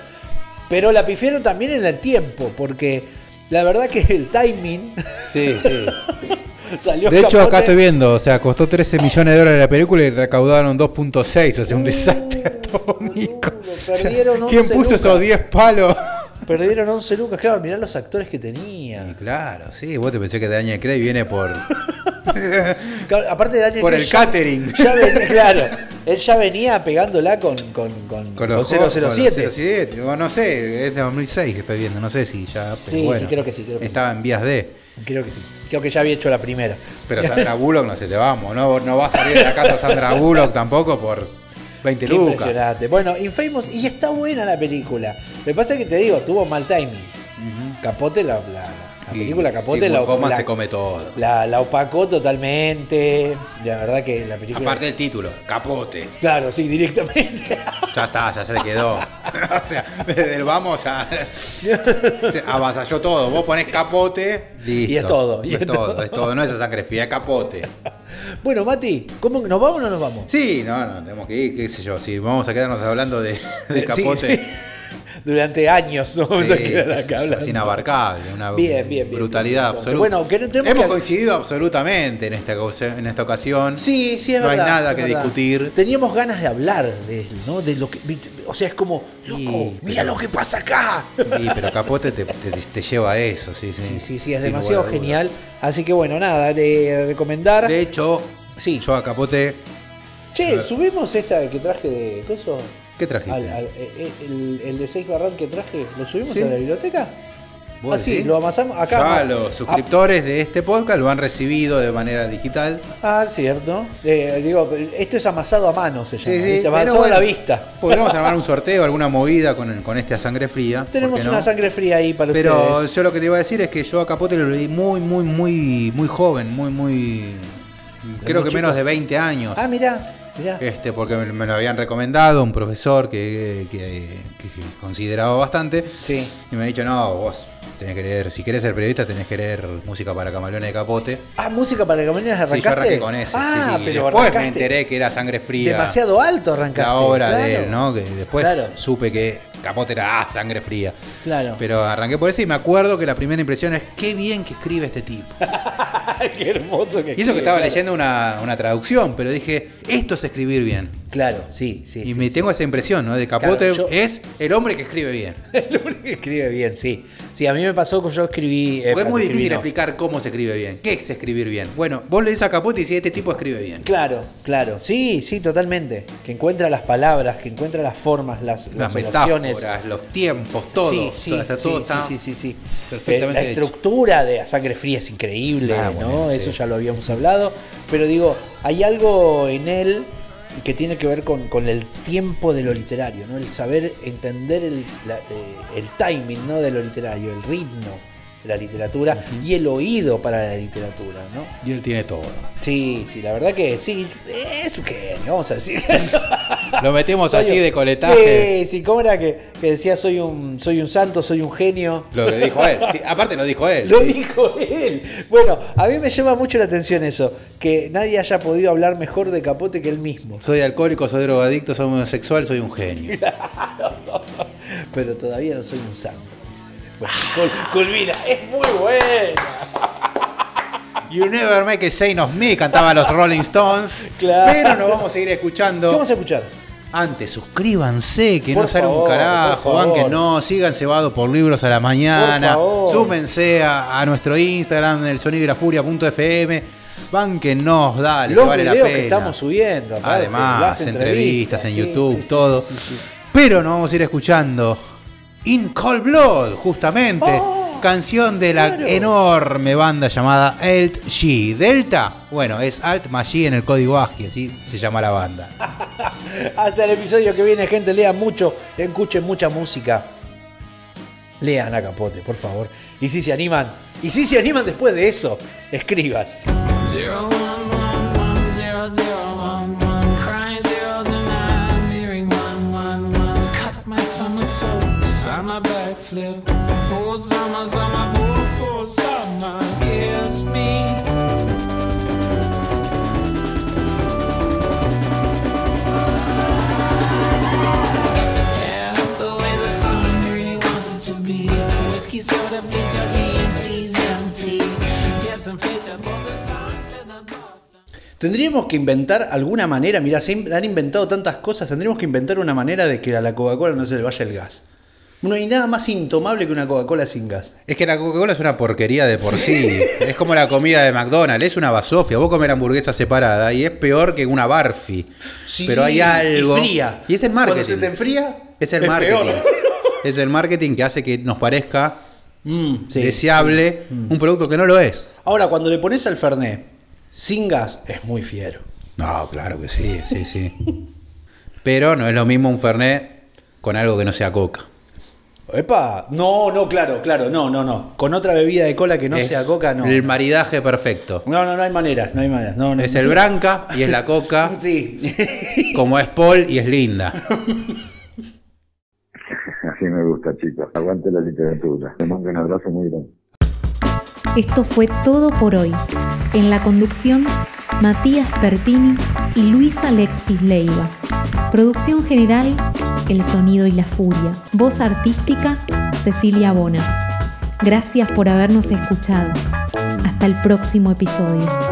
Pero la pifiaron también en el tiempo, porque la verdad que el timing Sí, sí. salió De hecho, acá estoy viendo, o sea, costó 13 millones de dólares la película y recaudaron 2.6, o sea, un Uh, desastre atómico. O sea, ¿Quién 11 puso esos 10 palos? Perdieron 11 lucas. Claro, mirá los actores que tenía. Y claro, sí, vos te pensé que Daniel Craig viene por, Claro, aparte de Daniel por Craig el ya- catering. ya venía- claro, él ya venía pegándola con, con, con, Con los 007. con los 007, o no sé, es de 2006 que estoy viendo, no sé si ya. pero Sí, bueno, sí, creo que sí, creo que Estaba en vías de. Creo que sí. Creo que ya había hecho la primera. Pero Sandra Bullock no se te vamos, no, no va a salir de la casa Sandra Bullock tampoco por 20 Qué lucas. impresionante. Bueno, Infamous, y está buena la película. Me pasa que te digo, tuvo mal timing. Capote, la, la, la película Capote si la, se come todo. la, la opacó totalmente. La verdad que la película. Aparte del título, capote. Claro, sí, directamente. Ya está, ya se le quedó. o sea, desde el vamos ya se avasalló todo. Vos ponés capote, listo. Y es todo, y es, es todo, todo. es todo. No es esa sangre fría, es capote. bueno, Mati, ¿cómo, ¿nos vamos o no nos vamos? Sí, no, no, tenemos que ir, qué sé yo. Si vamos a quedarnos hablando de, de Sí, capote. sí. Durante años nos vamos sí, a quedar qué acá hablando. Es inabarcable, una Bien, bien, bien, brutalidad absoluta. Bueno, que no tenemos Hemos que- coincidido absolutamente en esta, en esta ocasión. Sí, sí, es No hay verdad. nada es que verdad. discutir. Teníamos ganas de hablar de él, ¿no? De lo que, o sea, es como, loco, Sí, mira pero- lo que pasa acá. Sí, pero Capote te, te- te lleva a eso, sí, sí. Sí, sí, sí, es demasiado lugar genial. Así que bueno, nada, le recomendar. De hecho, Sí. yo a Capote. che, subimos esa que traje de coso. ¿Qué trajiste? Al- al- eh, el, el de 6 barrón que traje, ¿lo subimos Sí. a la biblioteca? ¿Vos Ah, lo amasamos acá. Ya los suscriptores de este podcast lo han recibido de manera digital. Ah, cierto. Eh, digo, esto es amasado a mano, se llama. Sí, sí, pero Amasado bueno, a la vista. Podríamos armar un sorteo, alguna movida con, con este a sangre fría. ¿por Tenemos no? una sangre fría ahí para Pero ustedes. yo lo que te iba a decir es que yo a Capote lo leí muy, muy, muy, muy joven, muy, muy. Creo que menos de 20 años. Ah, mirá, mirá. Este, porque me, me lo habían recomendado un profesor que, que- que consideraba bastante. Sí. Y me ha dicho, no, vos tenés que leer, si querés ser periodista, tenés que leer música para camaleones de capote. Ah, música para que mañana Sí, arrancaste. yo arranqué con ese. Ah, sí, sí. Pero después me arrancaste enteré que era sangre fría. demasiado alto arrancaste. la obra de él, ¿no? Que después Claro. supe que Capote era ah, sangre fría. Claro. Pero arranqué por eso y me acuerdo que la primera impresión es qué bien que escribe este tipo. Qué hermoso que Y eso que estaba claro. leyendo una, una traducción, pero dije, esto es escribir bien. Claro, sí, sí. y sí, me sí. tengo esa impresión, ¿no? De Capote Claro, yo- es el hombre que escribe bien. El hombre que escribe bien, sí. Sí, a mí me pasó que yo escribí. eh, Porque es muy escribí, difícil no. explicar cómo se escribe bien. ¿Qué es escribir bien? Bueno, vos le dices a Capote y decís, este tipo escribe bien. Claro, claro. Sí, sí, totalmente. Que encuentra las palabras, que encuentra las formas, las, Las las metáforas, los tiempos, todo. Sí, sí, todo, está, todo sí, está sí, sí, perfectamente Eh, La hecho. estructura de A Sangre Fría es increíble, Ah, ¿no? bueno, Eso ya lo habíamos hablado. Pero digo, hay algo en él que tiene que ver con, con el tiempo de lo literario, ¿no? El saber entender el, la- eh, el timing, ¿no? De lo literario, el ritmo la literatura y el oído para la literatura, ¿no? Y él tiene todo. Sí, sí, la verdad que sí, es un genio, vamos a decir. Lo metemos Soy así un- de coletaje. Sí, sí, ¿cómo era que, que decía soy un, soy un santo, soy un genio? Lo que dijo él. Sí, aparte lo dijo él. Lo sí. dijo él. Bueno, a mí me llama mucho la atención eso, que nadie haya podido hablar mejor de Capote que él mismo. Soy alcohólico, soy drogadicto, soy homosexual, soy un genio. Pero todavía no soy un santo. Dice. Cul- Culmina, es muy buena. You never make a saint of me, cantaban los Rolling Stones. Claro. Pero nos vamos a seguir ¿Qué escuchando. vamos a escuchar? Antes, suscríbanse, que Por no sale un carajo, van que no, sigan cebado por libros a la mañana, súmense a, a nuestro Instagram, el sonido y la furia.fm, van que no, dale, Los que vale la pena. que estamos subiendo. Además, entrevistas en sí, YouTube, sí, todo. sí. Pero nos vamos a ir escuchando In Cold Blood, justamente. Oh, canción de la claro. enorme banda llamada Alt G. Delta, bueno, es Alt más G en el código ASCII, así se llama la banda. Hasta el episodio que viene, gente, lean mucho, escuchen mucha música. Lean a Capote, por favor. Y si se animan, y si se animan después de eso, escriban. Zero Tendríamos que inventar alguna manera, mirá, se han inventado tantas cosas, tendríamos que inventar una manera de que a la Coca-Cola no se le vaya el gas. No hay nada más intomable que una Coca-Cola sin gas. Es que la Coca-Cola es una porquería de por sí. es como la comida de McDonald's, es una basofia. Vos comer hamburguesa separada y es peor que una barfi. Sí, Pero hay algo. Y fría. Y es el Cuando marketing. se te enfría, Es el es marketing. peor. Es el marketing que hace que nos parezca Mm, sí. deseable un producto que no lo es. Ahora, cuando le pones al Fernet sin gas, es muy fiero. No, claro que sí, sí, sí. Pero no es lo mismo un Fernet con algo que no sea coca. Epa, no, no, claro, claro, no, no, no. Con otra bebida de cola que no Es sea coca, no. El maridaje perfecto. No, no, no hay manera, no hay manera. No, no. Es el branca y es la coca, Sí. como es Paul y es linda. Así me gusta, chicos. Aguante la literatura. Te mando un abrazo muy grande. Esto fue todo por hoy. En la conducción, Matías Pertini y Luis Alexis Leiva. Producción general, El Sonido y la Furia. Voz artística, Cecilia Bona. Gracias por habernos escuchado. Hasta el próximo episodio.